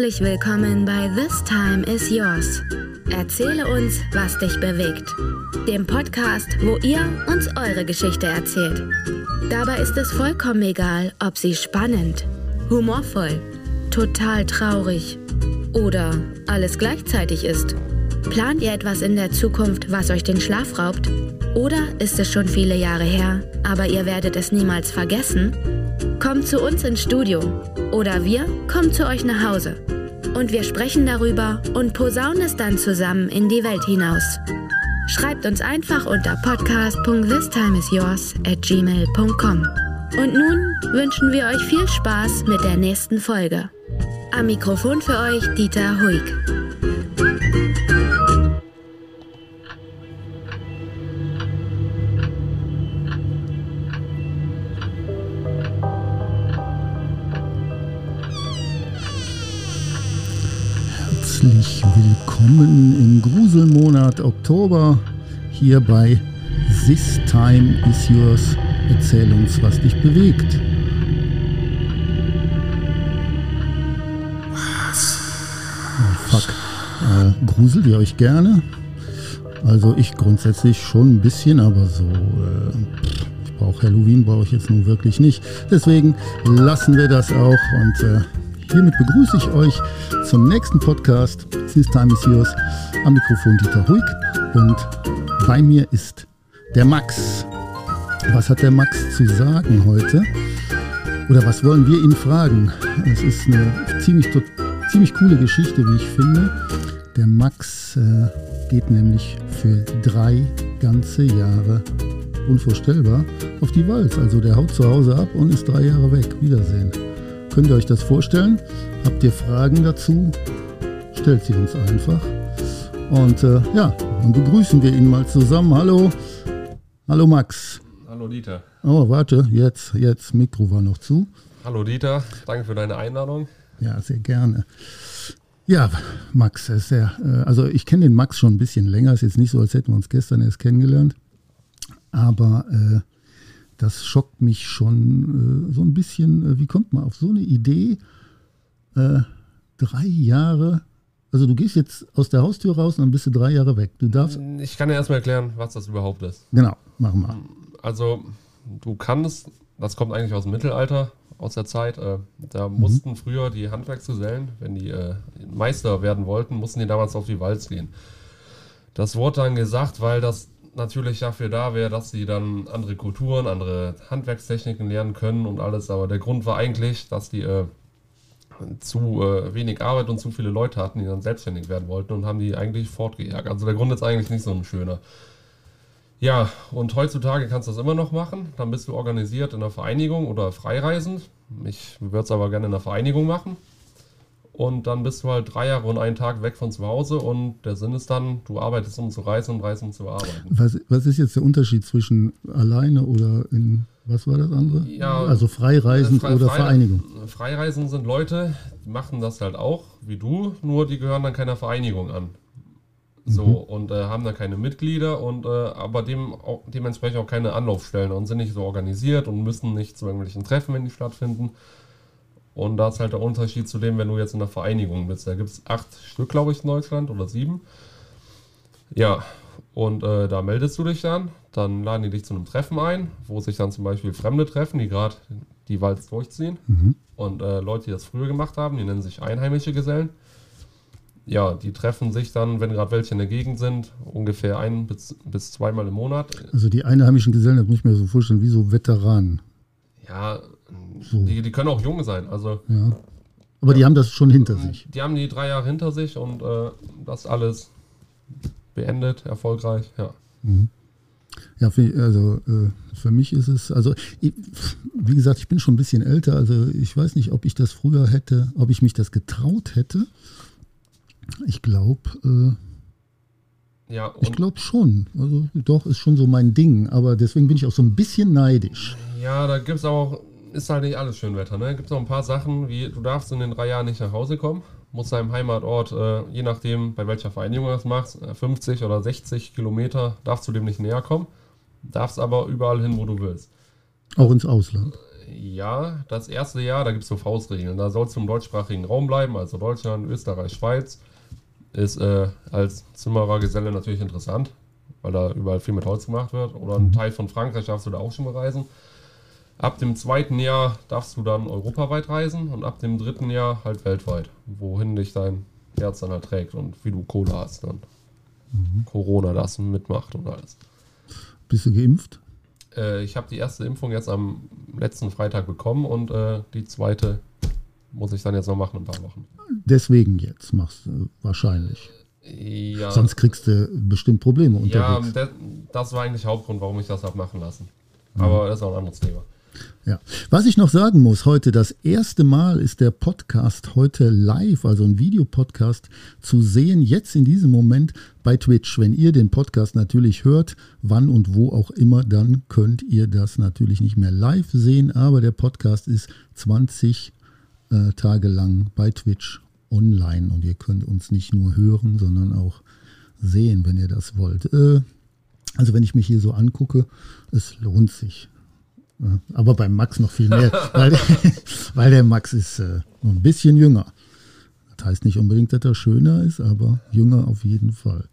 Herzlich willkommen bei This Time is Yours. Erzähle uns, was dich bewegt. Dem Podcast, wo ihr uns eure Geschichte erzählt. Dabei ist es vollkommen egal, ob sie spannend, humorvoll, total traurig oder alles gleichzeitig ist. Plant ihr etwas in der Zukunft, was euch den Schlaf raubt? Oder ist es schon viele Jahre her, aber ihr werdet es niemals vergessen? Kommt zu uns ins Studio oder wir kommen zu euch nach Hause. Und wir sprechen darüber und posaunen es dann zusammen in die Welt hinaus. Schreibt uns einfach unter podcast.thistimeisyours at gmail.com. Und nun wünschen wir euch viel Spaß mit der nächsten Folge. Am Mikrofon für euch Dieter Huig. Willkommen im Gruselmonat Oktober hier bei This Time is Yours. Erzähl uns, was dich bewegt. Oh, fuck. Äh, gruselt ihr euch gerne? Also ich grundsätzlich schon ein bisschen, aber so, äh, ich brauche Halloween, brauche ich jetzt nun wirklich nicht. Deswegen lassen wir das auch und äh, hiermit begrüße ich euch zum nächsten Podcast. This Time is Yours. Am Mikrofon Dieter Huig und bei mir ist der Max. Was hat der Max zu sagen heute? Oder was wollen wir ihn fragen? Es ist eine ziemlich, ziemlich coole Geschichte, wie ich finde. Der Max äh, geht nämlich für drei ganze Jahre unvorstellbar auf die Walz. Also der haut zu Hause ab und ist drei Jahre weg. Wiedersehen. Könnt ihr euch das vorstellen? Habt ihr Fragen dazu? Stellt sie uns einfach. Und äh, ja, dann begrüßen wir ihn mal zusammen. Hallo. Hallo Max. Hallo Dieter. Oh, warte, jetzt, jetzt, Mikro war noch zu. Hallo Dieter, danke für deine Einladung. Ja, sehr gerne. Ja, Max, ist sehr, äh, also ich kenne den Max schon ein bisschen länger. Ist jetzt nicht so, als hätten wir uns gestern erst kennengelernt. Aber äh, das schockt mich schon äh, so ein bisschen. Äh, wie kommt man auf so eine Idee? Äh, drei Jahre, also du gehst jetzt aus der Haustür raus und dann bist du drei Jahre weg. Du darfst. Ich kann dir erstmal erklären, was das überhaupt ist. Genau, machen wir. Also, du kannst, das kommt eigentlich aus dem Mittelalter, aus der Zeit. Äh, da mussten früher die Handwerksgesellen, wenn die äh, Meister werden wollten, mussten die damals auf die Walz gehen. Das wurde dann gesagt, weil das natürlich dafür da wäre, dass sie dann andere Kulturen, andere Handwerkstechniken lernen können und alles. Aber der Grund war eigentlich, dass die äh, zu äh, wenig Arbeit und zu viele Leute hatten, die dann selbstständig werden wollten und haben die eigentlich fortgejagt. Also der Grund ist eigentlich nicht so ein schöner. Ja, und heutzutage kannst du das immer noch machen. Dann bist du organisiert in einer Vereinigung oder freireisend. Ich würde es aber gerne in einer Vereinigung machen. Und dann bist du halt drei Jahre und einen Tag weg von zu Hause und der Sinn ist dann, du arbeitest um zu reisen und reist um zu arbeiten. Was, was ist jetzt der Unterschied zwischen alleine oder in, was war das andere? Ja, also freireisend Frei- oder Frei- Vereinigung. Freireisen sind Leute, die machen das halt auch, wie du, nur die gehören dann keiner Vereinigung an. So, und äh, haben da keine Mitglieder und äh, aber dem auch, dementsprechend auch keine Anlaufstellen und sind nicht so organisiert und müssen nicht zu irgendwelchen Treffen, wenn die stattfinden. Und da ist halt der Unterschied zu dem, wenn du jetzt in einer Vereinigung bist. Da gibt es acht Stück, glaube ich, in Deutschland oder sieben. Ja, und äh, da meldest du dich dann. Dann laden die dich zu einem Treffen ein, wo sich dann zum Beispiel Fremde treffen, die gerade die Walz durchziehen. Und äh, Leute, die das früher gemacht haben, die nennen sich einheimische Gesellen. Ja, die treffen sich dann, wenn gerade welche in der Gegend sind, ungefähr ein bis, bis zweimal im Monat. Also die einheimischen Gesellen, das muss ich mir so vorstellen, wie so Veteranen. Ja, die, die können auch jung sein. Also Ja. Aber die haben das schon hinter sich. die haben die drei Jahre hinter sich und äh, das alles beendet, erfolgreich. Ja. Ja, für, also äh, für mich ist es, also ich, wie gesagt, ich bin schon ein bisschen älter, also ich weiß nicht, ob ich das früher hätte, ob ich mich das getraut hätte. Ich glaube, äh, Ja, ich glaube schon. Also doch, ist schon so mein Ding, aber deswegen bin ich auch so ein bisschen neidisch. ja, da gibt es auch, ist halt nicht alles Schönwetter, ne? Gibt es noch ein paar Sachen, wie du darfst in den drei Jahren nicht nach Hause kommen, musst deinem Heimatort, äh, je nachdem, bei welcher Vereinigung du das machst, äh, 50 oder 60 Kilometer, darfst du dem nicht näher kommen, darfst aber überall hin, wo du willst. Auch ins Ausland. Ja, das erste Jahr, da gibt es so Faustregeln. Da sollst du im deutschsprachigen Raum bleiben, also Deutschland, Österreich, Schweiz. Ist äh, als Zimmerergeselle natürlich interessant, weil da überall viel mit Holz gemacht wird. Oder ein Teil von Frankreich darfst du da auch schon bereisen. Ab dem zweiten Jahr darfst du dann europaweit reisen und ab dem dritten Jahr halt weltweit, wohin dich dein Herz dann halt trägt und wie du Kohle hast dann. Corona das mitmacht und alles. Bist du geimpft? Äh, ich habe die erste Impfung jetzt am letzten Freitag bekommen und äh, die zweite muss ich dann jetzt noch machen in ein paar Wochen. Deswegen jetzt machst du wahrscheinlich. Ja, Sonst kriegst du bestimmt Probleme ja unterwegs. de- das war eigentlich Hauptgrund, warum ich das habe machen lassen. Aber das ist auch ein anderes Thema. Ja. Was ich noch sagen muss, heute das erste Mal ist der Podcast heute live, also ein Videopodcast zu sehen, jetzt in diesem Moment bei Twitch. Wenn ihr den Podcast natürlich hört, wann und wo auch immer, dann könnt ihr das natürlich nicht mehr live sehen, aber der Podcast ist 20 äh, Tage lang bei Twitch online und ihr könnt uns nicht nur hören, sondern auch sehen, wenn ihr das wollt. Äh, also wenn ich mich hier so angucke, es lohnt sich. Ja, aber beim Max noch viel mehr, weil, weil der Max ist äh, noch ein bisschen jünger. Das heißt nicht unbedingt, dass er schöner ist, aber jünger auf jeden Fall.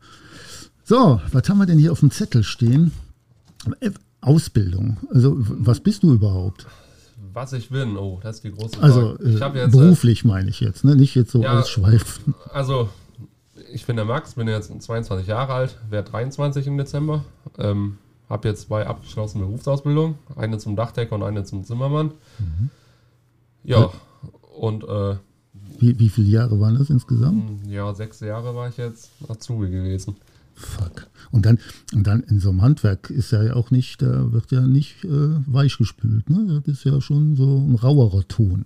So, was haben wir denn hier auf dem Zettel stehen? Äh, Ausbildung. Also, was bist du überhaupt? Was ich bin, oh, das ist die große Frage. Also, äh, jetzt, äh, beruflich meine ich jetzt, ne? nicht jetzt so Ja. ausschweifen. also, ich bin der Max, bin jetzt 22 Jahre alt, werde 23 im Dezember. Ähm, habe jetzt zwei abgeschlossene Berufsausbildungen, eine zum Dachdecker und eine zum Zimmermann. Mhm. Ja, und äh, Wie, wie viele Jahre waren das insgesamt? ja, sechs Jahre war ich jetzt Azubi gewesen. Fuck. Und dann, und dann in so einem Handwerk ist ja auch nicht, da wird ja nicht äh, weich gespült. Ne? Das ist ja schon so ein rauerer Ton.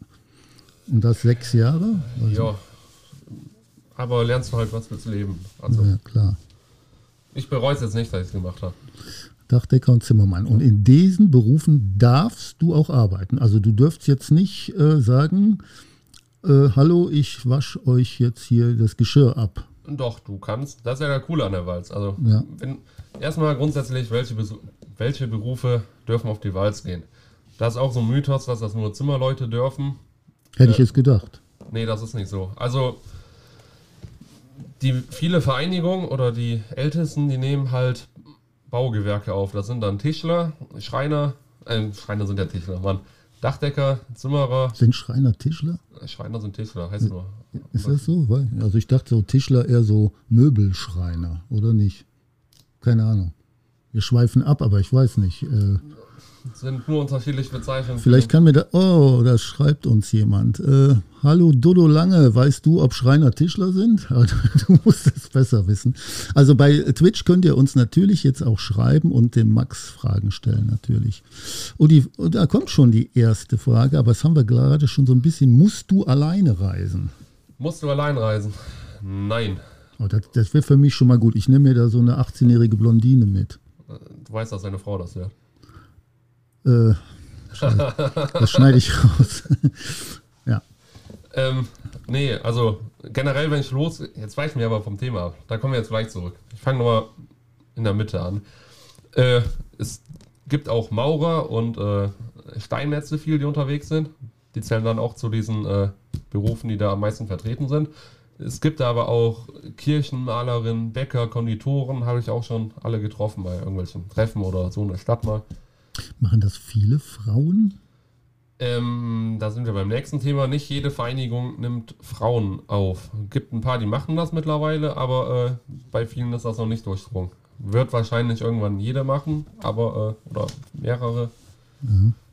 Und das sechs Jahre? Ja, aber lernst du halt was fürs Leben. Also, ja, klar. ich bereue es jetzt nicht, dass ich es gemacht habe. Dachdecker und Zimmermann. Und in diesen Berufen darfst du auch arbeiten. Also du dürft jetzt nicht äh, sagen, äh, hallo, ich wasche euch jetzt hier das Geschirr ab. Doch, du kannst. Das ist ja der Coole an der Walz. Also, Ja. wenn, erstmal grundsätzlich, welche, welche Berufe dürfen auf die Walz gehen? Das ist auch so ein Mythos, dass das nur Zimmerleute dürfen. Hätte ich jetzt gedacht. Nee, das ist nicht so. Also, die viele Vereinigungen oder die Ältesten, die nehmen halt Baugewerke auf. Das sind dann Tischler, Schreiner, äh, Schreiner sind ja Tischler, Mann. Dachdecker, Zimmerer, Sind Schreiner Tischler? Schreiner sind Tischler, heißt nur. Ist das so? Weil, also ich dachte so Tischler eher so Möbelschreiner, oder nicht? Keine Ahnung. Wir schweifen ab, aber ich weiß nicht. Äh, Sind nur unterschiedlich bezeichnet. vielleicht kann mir da. Oh, da schreibt uns jemand. Äh, Hallo Dodo Lange, weißt du, ob Schreiner Tischler sind? Du, du musst es besser wissen. Also bei Twitch könnt ihr uns natürlich jetzt auch schreiben und dem Max Fragen stellen, natürlich. Und, die, und da kommt schon die erste Frage, aber das haben wir gerade schon so ein bisschen. Musst du alleine reisen? Musst du allein reisen? Nein. Oh, das das wäre für mich schon mal gut. Ich nehme mir da so eine 18-jährige Blondine mit. Du weißt, dass deine Frau das hört. Äh, das schneide ich raus. ja. Ähm, nee, also generell, wenn ich los. Jetzt weichen wir aber vom Thema ab. Da kommen wir jetzt gleich zurück. Ich fange nochmal in der Mitte an. Äh, es gibt auch Maurer und äh, Steinmetze viel, die unterwegs sind. Die zählen dann auch zu diesen äh, Berufen, die da am meisten vertreten sind. Es gibt aber auch Kirchenmalerinnen, Bäcker, Konditoren, habe ich auch schon alle getroffen bei irgendwelchen Treffen oder so in der Stadt mal. Machen das viele Frauen? Ähm, da sind wir beim nächsten Thema. Nicht jede Vereinigung nimmt Frauen auf. Gibt ein paar, die machen das mittlerweile, aber äh, bei vielen ist das noch nicht durchgedrungen. Wird wahrscheinlich irgendwann jede machen, aber äh, oder mehrere.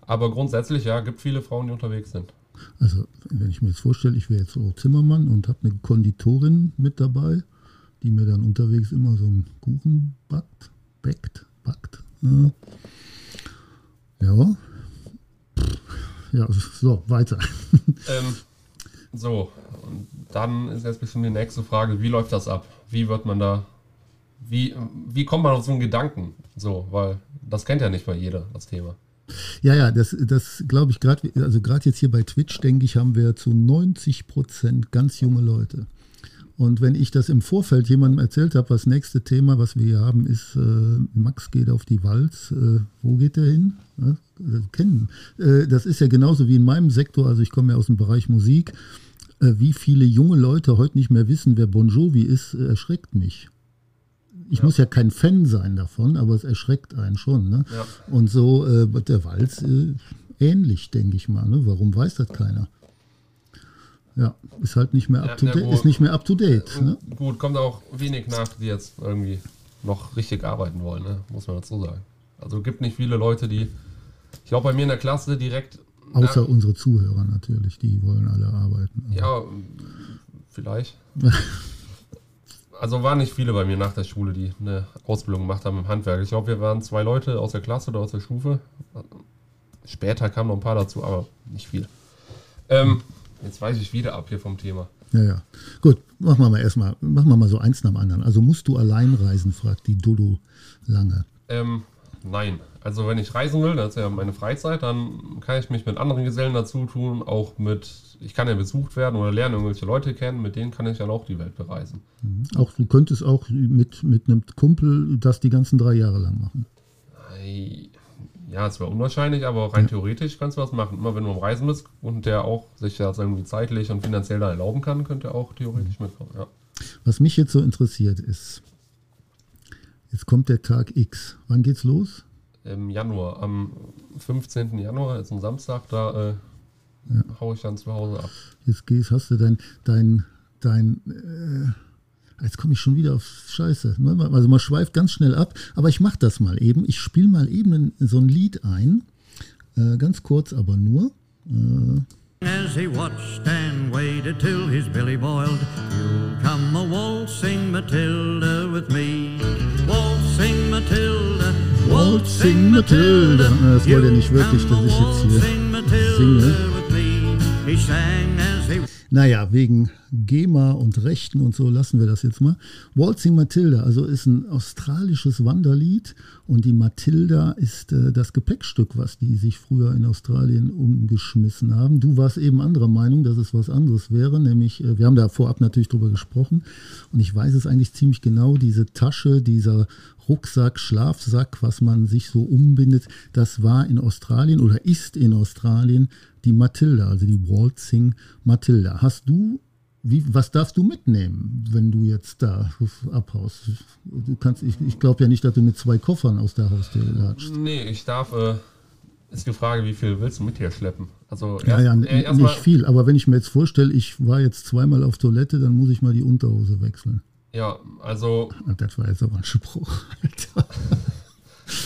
Aber grundsätzlich ja, gibt viele Frauen, die unterwegs sind. Also, wenn ich mir jetzt vorstelle, ich wäre jetzt so Zimmermann und habe eine Konditorin mit dabei, die mir dann unterwegs immer so einen Kuchen backt, backt, backt. Ja. Ja. Ja, so, weiter. Ähm, so, und dann ist jetzt bestimmt die nächste Frage, wie läuft das ab? Wie wird man da, wie, wie kommt man auf so einen Gedanken? So, weil das kennt ja nicht mal jeder, das Thema. Ja, ja, das, das glaube ich gerade, also gerade jetzt hier bei Twitch, denke ich, haben wir zu 90 Prozent ganz junge Leute. Und wenn ich das im Vorfeld jemandem erzählt habe, das nächste Thema, was wir hier haben, ist, äh, Max geht auf die Walz. Äh, wo geht der hin? Ja, äh, kennen. Äh, das ist ja genauso wie in meinem Sektor, also ich komme ja aus dem Bereich Musik. Äh, wie viele junge Leute heute nicht mehr wissen, wer Bon Jovi ist, erschreckt mich. Ich ja. muss ja kein Fan sein davon, aber es erschreckt einen schon. Ne? Ja. Und so äh, der Walz ähnlich, denke ich mal. Ne? Warum weiß das keiner? Ja, ist halt nicht mehr up to, date, ist nicht mehr up to date. Ne? Gut, kommt auch wenig nach, die jetzt irgendwie noch richtig arbeiten wollen, ne? muss man dazu sagen. Also gibt nicht viele Leute, die, ich glaube bei mir in der Klasse direkt. Außer nach, unsere Zuhörer natürlich, die wollen alle arbeiten. Ja, vielleicht. also waren nicht viele bei mir nach der Schule, die eine Ausbildung gemacht haben im Handwerk. Ich glaube, wir waren zwei Leute aus der Klasse oder aus der Stufe. Später kamen noch ein paar dazu, aber nicht viele. Ähm, Jetzt weiß ich wieder ab hier vom Thema. Ja, ja. Gut, machen wir mal erstmal, machen wir mal so eins nach dem anderen. Also musst du allein reisen, fragt die Dodo lange. Ähm, nein. Also wenn ich reisen will, das ist ja meine Freizeit, dann kann ich mich mit anderen Gesellen dazu tun, auch mit, ich kann ja besucht werden oder lernen irgendwelche Leute kennen, mit denen kann ich dann auch die Welt bereisen. Mhm. Auch du könntest auch mit, mit einem Kumpel das die ganzen drei Jahre lang machen. Ja, es wäre unwahrscheinlich, aber rein ja. theoretisch kannst du was machen. Immer wenn du am Reisen bist und der auch sich das irgendwie zeitlich und finanziell da erlauben kann, könnte er auch theoretisch mitkommen. Ja. Was mich jetzt so interessiert ist, jetzt kommt der Tag X. Wann geht's los? Im Januar, am 15. Januar, ist ein Samstag, da äh, ja. haue ich dann zu Hause ab. Jetzt gehst, hast du dein, dein, dein äh, Jetzt komme ich schon wieder auf Scheiße. Ne? Also man schweift ganz schnell ab, aber ich mache das mal eben. Ich spiele mal eben so ein Lied ein. Äh, ganz kurz, aber nur. Äh, As he watched and waited till his belly boiled, you'll come a waltzing Matilda with me. Waltzing Matilda, waltzing Matilda. Das wollte er nicht wirklich, dass ich jetzt hier singe. Naja, wegen GEMA und Rechten und so lassen wir das jetzt mal. Waltzing Matilda, also ist ein australisches Wanderlied und die Matilda ist äh, das Gepäckstück, was die sich früher in Australien umgeschmissen haben. Du warst eben anderer Meinung, dass es was anderes wäre, nämlich, äh, wir haben da vorab natürlich drüber gesprochen und ich weiß es eigentlich ziemlich genau, diese Tasche, dieser Rucksack, Schlafsack, was man sich so umbindet, das war in Australien oder ist in Australien die Matilda, also die Waltzing Matilda. Hast du, wie, was darfst du mitnehmen, wenn du jetzt da abhaust? Du kannst, ich, ich glaube ja nicht, dass du mit zwei Koffern aus der Haustür latschst. Nee, ich darf, äh, ist die Frage, wie viel willst du mit dir schleppen? Also erst, ja, ja, äh, nicht viel, aber wenn ich mir jetzt vorstelle, ich war jetzt zweimal auf Toilette, dann muss ich mal die Unterhose wechseln. Ja, also. Das war jetzt aber ein Spruch, Alter.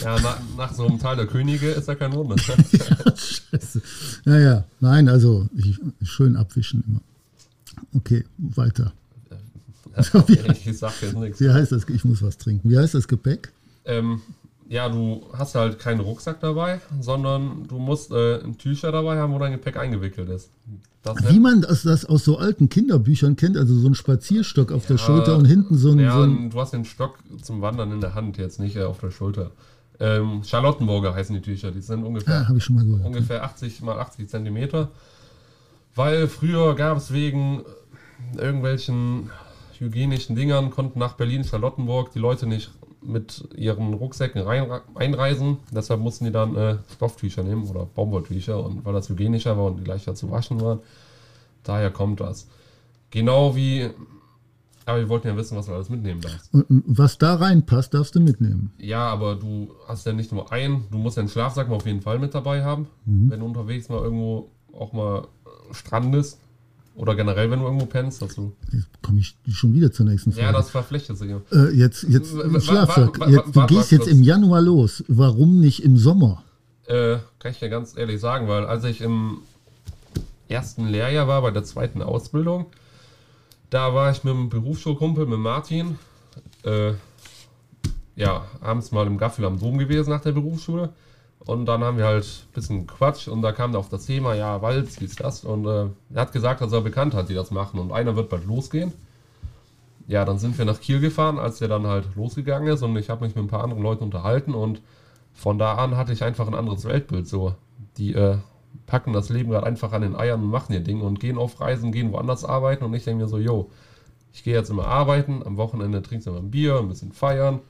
Ja, nach, nach, so einem Tal der Könige ist ja kein Wunder. ja, scheiße. Naja, nein, also ich, schön abwischen immer. Okay, weiter. Ja, wie, ich sag jetzt nichts. Wie heißt das? Ich muss was trinken. Wie heißt das Gepäck? Ähm, ja, du hast halt keinen Rucksack dabei, sondern du musst äh, ein Tücher dabei haben, wo dein Gepäck eingewickelt ist. Das Wie man das, das, aus so alten Kinderbüchern kennt, also so ein Spazierstock auf ja, der Schulter und hinten so ein, ja, so ein. Du hast den Stock zum Wandern in der Hand, jetzt nicht äh, auf der Schulter. Ähm, Charlottenburger heißen die Tücher, die sind ungefähr, ah, ich schon mal gehört, ungefähr 80 mal 80 Zentimeter. Weil früher gab es wegen irgendwelchen hygienischen Dingern, konnten nach Berlin, Charlottenburg die Leute nicht mit ihren Rucksäcken rein, einreisen. Deshalb mussten die dann äh, Stofftücher nehmen oder Baumwolltücher und weil das hygienischer war und die leichter zu waschen waren. Daher kommt das. Genau wie, aber wir wollten ja wissen, was du alles mitnehmen darfst. Und was da reinpasst, darfst du mitnehmen. Ja, aber du hast ja nicht nur einen, du musst ja einen Schlafsack mal auf jeden Fall mit dabei haben, mhm. wenn du unterwegs mal irgendwo auch mal strandest. Oder generell, wenn du irgendwo pennst, dazu. Jetzt komme ich schon wieder zur nächsten Frage. Ja, das verpflichtet sich. Äh, jetzt, jetzt, Schlafsack. Jetzt, du gehst jetzt im Januar los. Warum nicht im Sommer? Äh, kann ich dir ganz ehrlich sagen, weil als ich im ersten Lehrjahr war, bei der zweiten Ausbildung, da war ich mit einem Berufsschulkumpel, mit Martin, äh, ja, abends mal im Gaffel am Dom gewesen nach der Berufsschule. Und dann haben wir halt ein bisschen Quatsch und da kam auf das Thema, ja, Walz, wie ist das? Und äh, er hat gesagt, dass er bekannt hat, die das machen und einer wird bald losgehen. Ja, dann sind wir nach Kiel gefahren, als der dann halt losgegangen ist und ich habe mich mit ein paar anderen Leuten unterhalten und von da an hatte ich einfach ein anderes Weltbild so. Die äh, packen das Leben gerade einfach an den Eiern und machen ihr Ding und gehen auf Reisen, gehen woanders arbeiten und ich denke mir so, yo, ich gehe jetzt immer arbeiten, am Wochenende trinkst du immer ein Bier, ein bisschen feiern,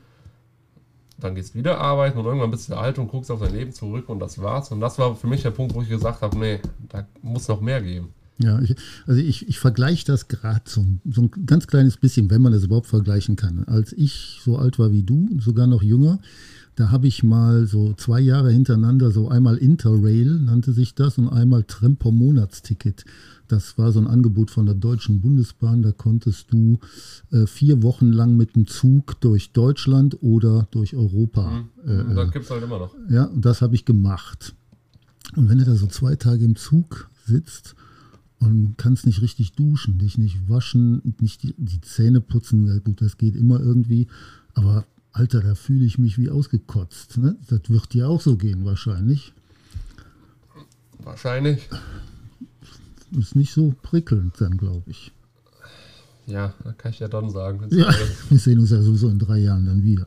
dann gehst du wieder arbeiten und irgendwann bist du alt und guckst auf dein Leben zurück und das war's. Und das war für mich der Punkt, wo ich gesagt habe, nee, da muss noch mehr geben. Ja, ich, also ich, ich vergleiche das gerade so, so ein ganz kleines bisschen, wenn man das überhaupt vergleichen kann. Als ich so alt war wie du, sogar noch jünger, da habe ich mal so zwei Jahre hintereinander so einmal Interrail nannte sich das und einmal Tremper-Monatsticket. Das war so ein Angebot von der Deutschen Bundesbahn. Da konntest du äh, vier Wochen lang mit dem Zug durch Deutschland oder durch Europa. Mhm. das gibt es halt immer noch. Ja, und das habe ich gemacht. Und wenn du da so zwei Tage im Zug sitzt und kannst nicht richtig duschen, dich nicht waschen, nicht die, die Zähne putzen, gut, das geht immer irgendwie, aber Alter, da fühle ich mich wie ausgekotzt. Ne? Das wird dir auch so gehen wahrscheinlich. Wahrscheinlich. Ist nicht so prickelnd dann, glaube ich. Ja, da kann ich ja dann sagen. Ja, wir sehen uns ja sowieso in drei Jahren dann wieder.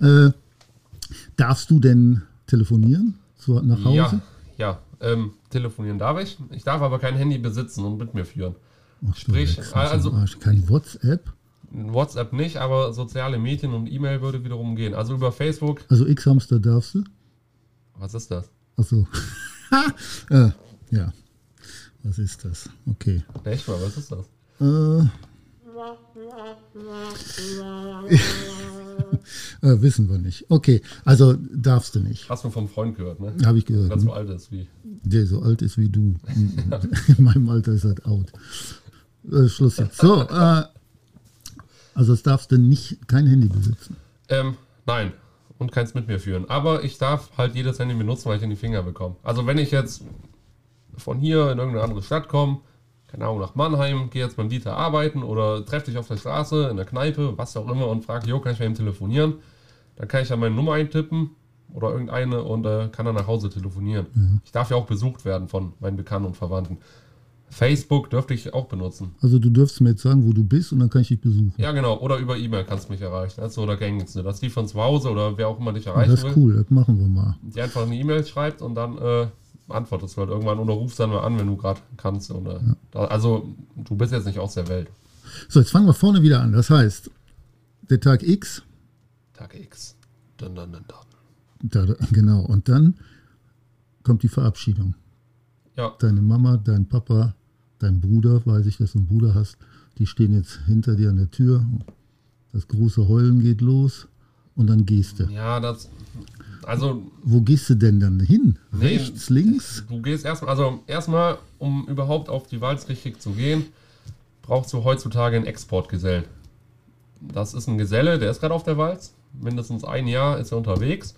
Äh, darfst du denn telefonieren so nach Hause? Ja, ja ähm, telefonieren darf ich. Ich darf aber kein Handy besitzen und mit mir führen. Ach, Sprich, also kein WhatsApp? WhatsApp nicht, aber soziale Medien und E-Mail würde wiederum gehen. Also über Facebook. Also X-Hamster darfst du? Was ist das? Achso. äh, ja. Was ist das? Okay. Echt mal, was ist das? Äh, äh, wissen wir nicht. Okay, also darfst du nicht. Hast du vom Freund gehört, ne? Habe ich gehört. Der so alt ist wie. Der so alt ist wie du. In meinem Alter ist er out. Äh, Schluss jetzt. So, äh, also es darfst du nicht kein Handy besitzen. Ähm, nein. Und keins mit mir führen. Aber ich darf halt jedes Handy benutzen, weil ich in die Finger bekomme. Also wenn ich jetzt von hier in irgendeine andere Stadt komme, keine Ahnung, nach Mannheim, gehe jetzt beim Dieter arbeiten oder treffe dich auf der Straße, in der Kneipe, was auch immer und frage, jo, kann ich mit ihm telefonieren? Dann kann ich ja meine Nummer eintippen oder irgendeine und äh, kann dann nach Hause telefonieren. Mhm. Ich darf ja auch besucht werden von meinen Bekannten und Verwandten. Facebook dürfte ich auch benutzen. Also du dürftest mir jetzt sagen, wo du bist und dann kann ich dich besuchen. Ja, genau. Oder über E-Mail kannst du mich erreichen. Das ist so der gängigste. Dass die von zu Hause oder wer auch immer dich erreichen will. Das ist cool, das machen wir mal. Die einfach eine E-Mail schreibt und dann äh, antwortest du halt irgendwann oder rufst dann mal an, wenn du gerade kannst. Oder, ja. Also du bist jetzt nicht aus der Welt. So, jetzt fangen wir vorne wieder an. Das heißt, der Tag X. Tag X. Dun, dun, dun, da, genau. Und dann kommt die Verabschiedung. Ja. Deine Mama, dein Papa, dein Bruder, weiß ich, dass du einen Bruder hast, die stehen jetzt hinter dir an der Tür. Das große Heulen geht los und dann gehst du. Ja, das. Also. Wo gehst du denn dann hin? Nee, Rechts, links? Du gehst erstmal, also erstmal, um überhaupt auf die Walz richtig zu gehen, brauchst du heutzutage einen Exportgesellen. Das ist ein Geselle, der ist gerade auf der Walz. Mindestens ein Jahr ist er unterwegs.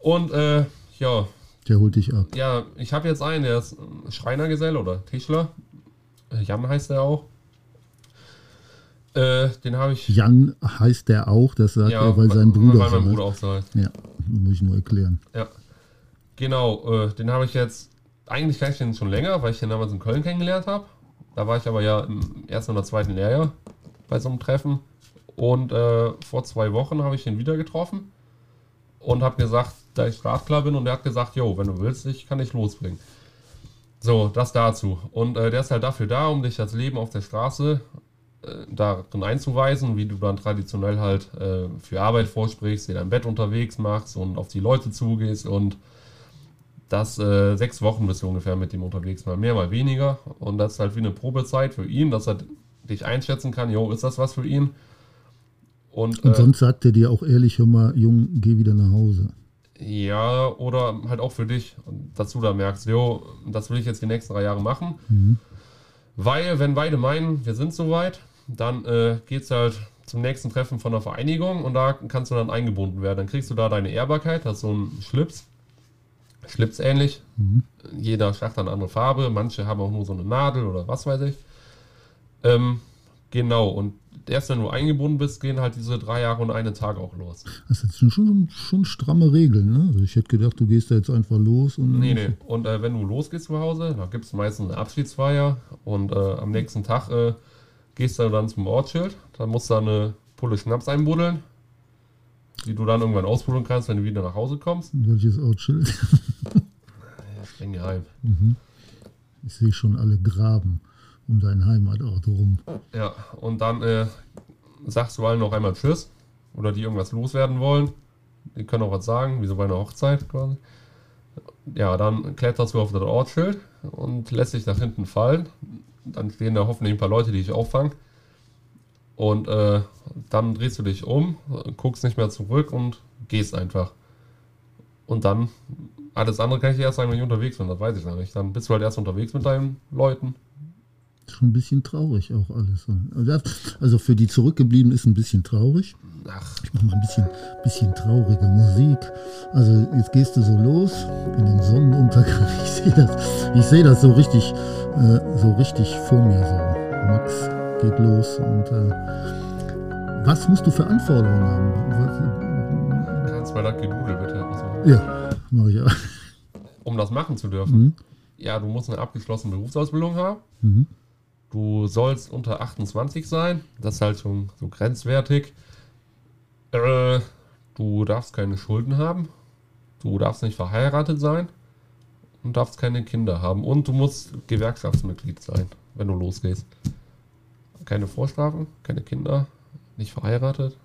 Und äh, ja, der holt dich ab. Ja, ich habe jetzt einen, der ist Schreinergesell oder Tischler. Äh, Jan heißt er auch. Äh, den habe ich. Jan heißt der auch, das sagt ja, er, weil sein Bruder. Weil mein Bruder auch so heißt. Ja, muss ich nur erklären. Ja. Genau, äh, den habe ich jetzt. Eigentlich kann ich den schon länger, weil ich den damals in Köln kennengelernt habe. Da war ich aber ja im ersten oder zweiten Lehrjahr bei so einem Treffen. Und äh, vor zwei Wochen habe ich ihn wieder getroffen und habe gesagt, da ich startklar bin und er hat gesagt, jo, wenn du willst, ich kann dich losbringen. So, das dazu. Und äh, der ist halt dafür da, um dich das Leben auf der Straße äh, darin einzuweisen, wie du dann traditionell halt äh, für Arbeit vorsprichst, dir dein Bett unterwegs machst und auf die Leute zugehst und das äh, sechs Wochen bist du ungefähr mit dem unterwegs, mal mehr, mal weniger. Und das ist halt wie eine Probezeit für ihn, dass er dich einschätzen kann, jo, ist das was für ihn? Und, und äh, sonst sagt er dir auch ehrlich, hör mal, Jung, geh wieder nach Hause. Ja, oder halt auch für dich, dass du da merkst, jo, das will ich jetzt die nächsten drei Jahre machen. Mhm. Weil, wenn beide meinen, wir sind soweit, dann äh, geht es halt zum nächsten Treffen von der Vereinigung und da kannst du dann eingebunden werden. Dann kriegst du da deine Ehrbarkeit, hast so einen Schlips, Schlips ähnlich. Mhm. Jeder Schacht eine andere Farbe, manche haben auch nur so eine Nadel oder was weiß ich. Ähm, genau, und erst wenn du eingebunden bist, gehen halt diese drei Jahre und einen Tag auch los. Das sind schon, schon stramme Regeln, ne? Also ich hätte gedacht, du gehst da jetzt einfach los. Und nee, nee. Und äh, wenn du losgehst zu Hause, da gibt es meistens eine Abschiedsfeier und äh, am nächsten Tag äh, gehst du dann zum Ortsschild. Da musst du eine Pulle Schnaps einbuddeln, die du dann irgendwann ausbuddeln kannst, wenn du wieder nach Hause kommst. Welches Ortsschild? streng geheim. Mhm. Ich sehe schon alle Graben. Um deinen Heimatort rum. Ja, und dann äh, sagst du allen noch einmal Tschüss oder die irgendwas loswerden wollen. Die können auch was sagen, wie so bei einer Hochzeit quasi. Ja, dann kletterst du auf das Ortsschild und lässt dich nach hinten fallen. Dann stehen da hoffentlich ein paar Leute, die dich auffangen. Und äh, dann drehst du dich um, guckst nicht mehr zurück und gehst einfach. Und dann, alles andere kann ich dir erst sagen, wenn ich unterwegs bin, das weiß ich noch nicht. Dann bist du halt erst unterwegs mit deinen Leuten. Schon ein bisschen traurig auch alles. Also für die Zurückgebliebenen ist ein bisschen traurig. Ach, Ich mach mal ein bisschen, bisschen traurige Musik. Also jetzt gehst du so los in den Sonnenuntergang. Ich sehe das, ich sehe das so richtig, äh, so richtig vor mir so. Max geht los und äh, was musst du für Anforderungen haben? kannst mal das Gedudel bitte. Also, ja, mache ich auch. um das machen zu dürfen. Mhm. Ja, du musst eine abgeschlossene Berufsausbildung haben. Mhm. Du sollst unter 28 sein. Das ist halt schon so grenzwertig. Äh, du darfst keine Schulden haben. Du darfst nicht verheiratet sein. Und darfst keine Kinder haben. Und du musst Gewerkschaftsmitglied sein, wenn du losgehst. Keine Vorstrafen, keine Kinder, nicht verheiratet,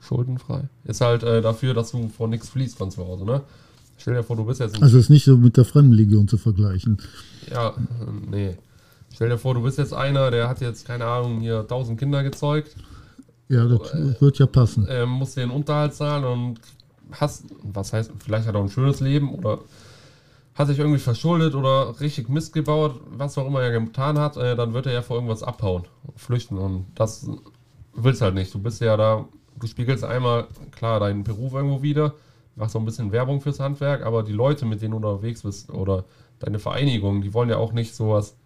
schuldenfrei. Ist halt äh, dafür, dass du vor nichts fließt von zu Hause, ne? Stell dir vor, du bist jetzt Also ist nicht so mit der Fremdenlegion zu vergleichen. Ja, äh, nee. Stell dir vor, du bist jetzt einer, der hat jetzt, keine Ahnung, hier 1000 Kinder gezeugt, Ja, das wird ja passen. ähm, musst dir den Unterhalt zahlen und hast, was heißt, vielleicht hat er auch ein schönes Leben oder hat sich irgendwie verschuldet oder richtig Mist gebaut, was auch immer er getan hat, äh, dann wird er ja vor irgendwas abhauen, flüchten und das willst halt nicht. Du bist ja da, du spiegelst einmal, klar, deinen Beruf irgendwo wieder, machst so ein bisschen Werbung fürs Handwerk, aber die Leute, mit denen du unterwegs bist oder deine Vereinigung, die wollen ja auch nicht sowas,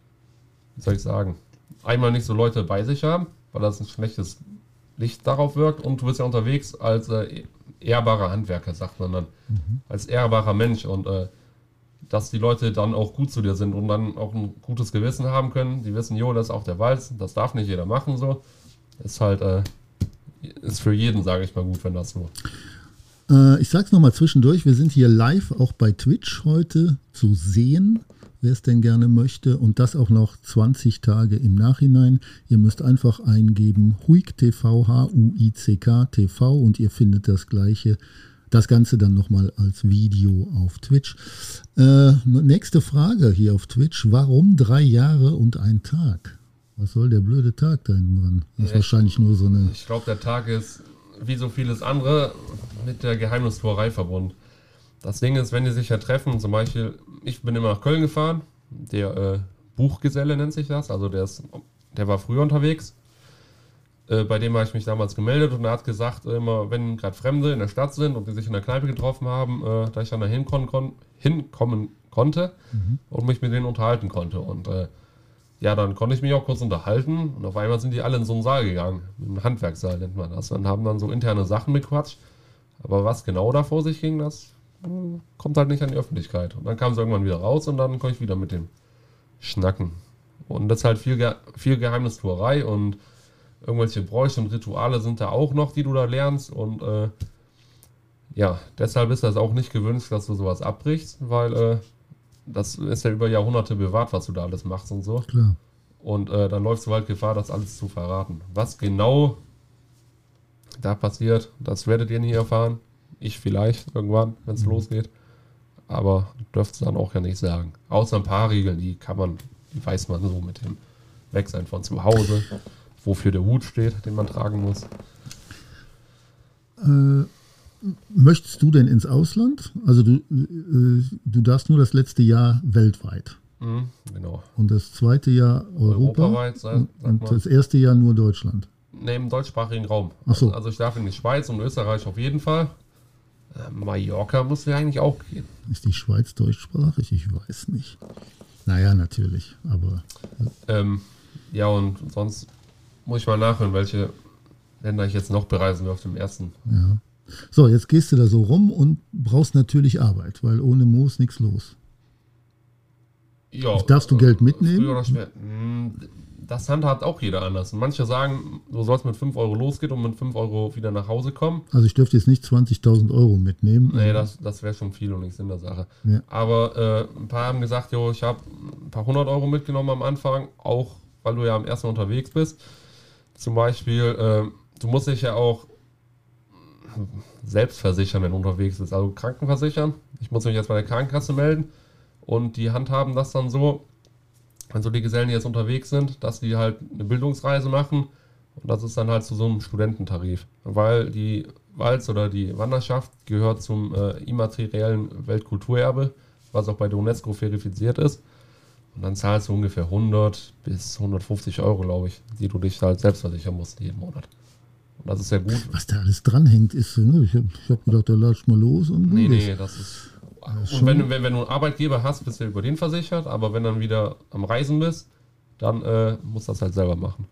wie soll ich sagen, einmal nicht so Leute bei sich haben, weil das ein schlechtes Licht darauf wirkt und du bist ja unterwegs als äh, ehrbarer Handwerker, sagt man dann, als ehrbarer Mensch und äh, dass die Leute dann auch gut zu dir sind und dann auch ein gutes Gewissen haben können. Die wissen, jo, das ist auch der Walz, das darf nicht jeder machen so. Ist halt, äh, ist für jeden, sage ich mal, gut, wenn das so. Äh, ich sag's nochmal zwischendurch, wir sind hier live auch bei Twitch heute zu sehen, wer es denn gerne möchte. Und das auch noch 20 Tage im Nachhinein. Ihr müsst einfach eingeben Huick TV, H-U-I-C-K TV und ihr findet das gleiche. Das Ganze dann nochmal als Video auf Twitch. Äh, nächste Frage hier auf Twitch. Warum drei Jahre und ein Tag? Was soll der blöde Tag da hinten dran? Das ist Ja, wahrscheinlich nur so eine. Ich glaube, der Tag ist, wie so vieles andere, mit der Geheimnistuerei verbunden. Das Ding ist, wenn die sich ja treffen, zum Beispiel, ich bin immer nach Köln gefahren, der äh, Buchgeselle nennt sich das, also der, ist, der war früher unterwegs. Äh, bei dem habe ich mich damals gemeldet und er hat gesagt, äh, immer wenn gerade Fremde in der Stadt sind und die sich in der Kneipe getroffen haben, äh, da ich dann da hinkon kon hinkommen konnte und mich mit denen unterhalten konnte. Und äh, ja, dann konnte ich mich auch kurz unterhalten und auf einmal sind die alle in so einen Saal gegangen. Einen Handwerkssaal nennt man das. Und haben dann so interne Sachen bequatscht. Aber was genau da vor sich ging, das kommt halt nicht an die Öffentlichkeit. Und dann kam sie irgendwann wieder raus und dann konnte ich wieder mit dem schnacken. Und das ist halt viel, Ge viel Geheimnistuerei und irgendwelche Bräuche und Rituale sind da auch noch, die du da lernst. Und äh, ja, deshalb ist das auch nicht gewünscht, dass du sowas abbrichst, weil äh, das ist ja über Jahrhunderte bewahrt, was du da alles machst und so. Klar. Und äh, dann läufst du halt Gefahr, das alles zu verraten. Was genau da passiert, das werdet ihr nie erfahren. Ich vielleicht irgendwann, wenn es losgeht. Aber dürft es dann auch ja nicht sagen. Außer ein paar Regeln, die kann man, die weiß man so mit dem Wegsein von zu Hause, wofür der Hut steht, den man tragen muss. Äh, möchtest du denn ins Ausland? Also du, äh, du darfst nur das letzte Jahr weltweit Mhm, genau. und das zweite Jahr Europa Europaweit, sagt- und, das erste Jahr nur Deutschland. Neben deutschsprachigen Raum. Ach so. Also ich darf in die Schweiz und Österreich auf jeden Fall. Äh, Mallorca muss ja eigentlich auch gehen. Ist die Schweiz deutschsprachig? Ich weiß nicht. Naja, natürlich, aber Ähm, ja, und sonst muss ich mal nachhören, welche Länder ich jetzt noch bereisen will auf dem ersten. ja. So, jetzt gehst du da so rum und brauchst natürlich Arbeit, weil ohne Moos nichts los. Ja, Darfst du Geld mitnehmen? Früher oder später. Das handhabt auch jeder anders. Und manche sagen, du sollst mit 5 Euro losgehen und mit 5 Euro wieder nach Hause kommen. Also ich dürfte jetzt nicht 20.000 Euro mitnehmen. Nee, das, das wäre schon viel und nichts in der Sache. Ja. Aber äh, ein paar haben gesagt, jo, ich habe ein paar hundert Euro mitgenommen am Anfang, auch weil du ja am ersten unterwegs bist. Zum Beispiel, äh, du musst dich ja auch selbst versichern, wenn du unterwegs bist. Also Krankenversichern. Ich muss mich jetzt bei der Krankenkasse melden und die handhaben das dann so, also die Gesellen, die jetzt unterwegs sind, dass die halt eine Bildungsreise machen und das ist dann halt zu so einem Studententarif, weil die Walz oder die Wanderschaft gehört zum äh, immateriellen Weltkulturerbe, was auch bei der UNESCO verifiziert ist. Und dann zahlst du ungefähr 100 bis 150 Euro, glaube ich, die du dich halt selbst versichern musst jeden Monat. Und das ist sehr gut. Was da alles dranhängt, ist, ne? ich habe hab gedacht, da latscht mal los und. Nee, nee, das ist. Und wenn, du- wenn, wenn du einen Arbeitgeber hast, bist du über den versichert, aber wenn dann wieder am Reisen bist, dann äh, musst du das halt selber machen.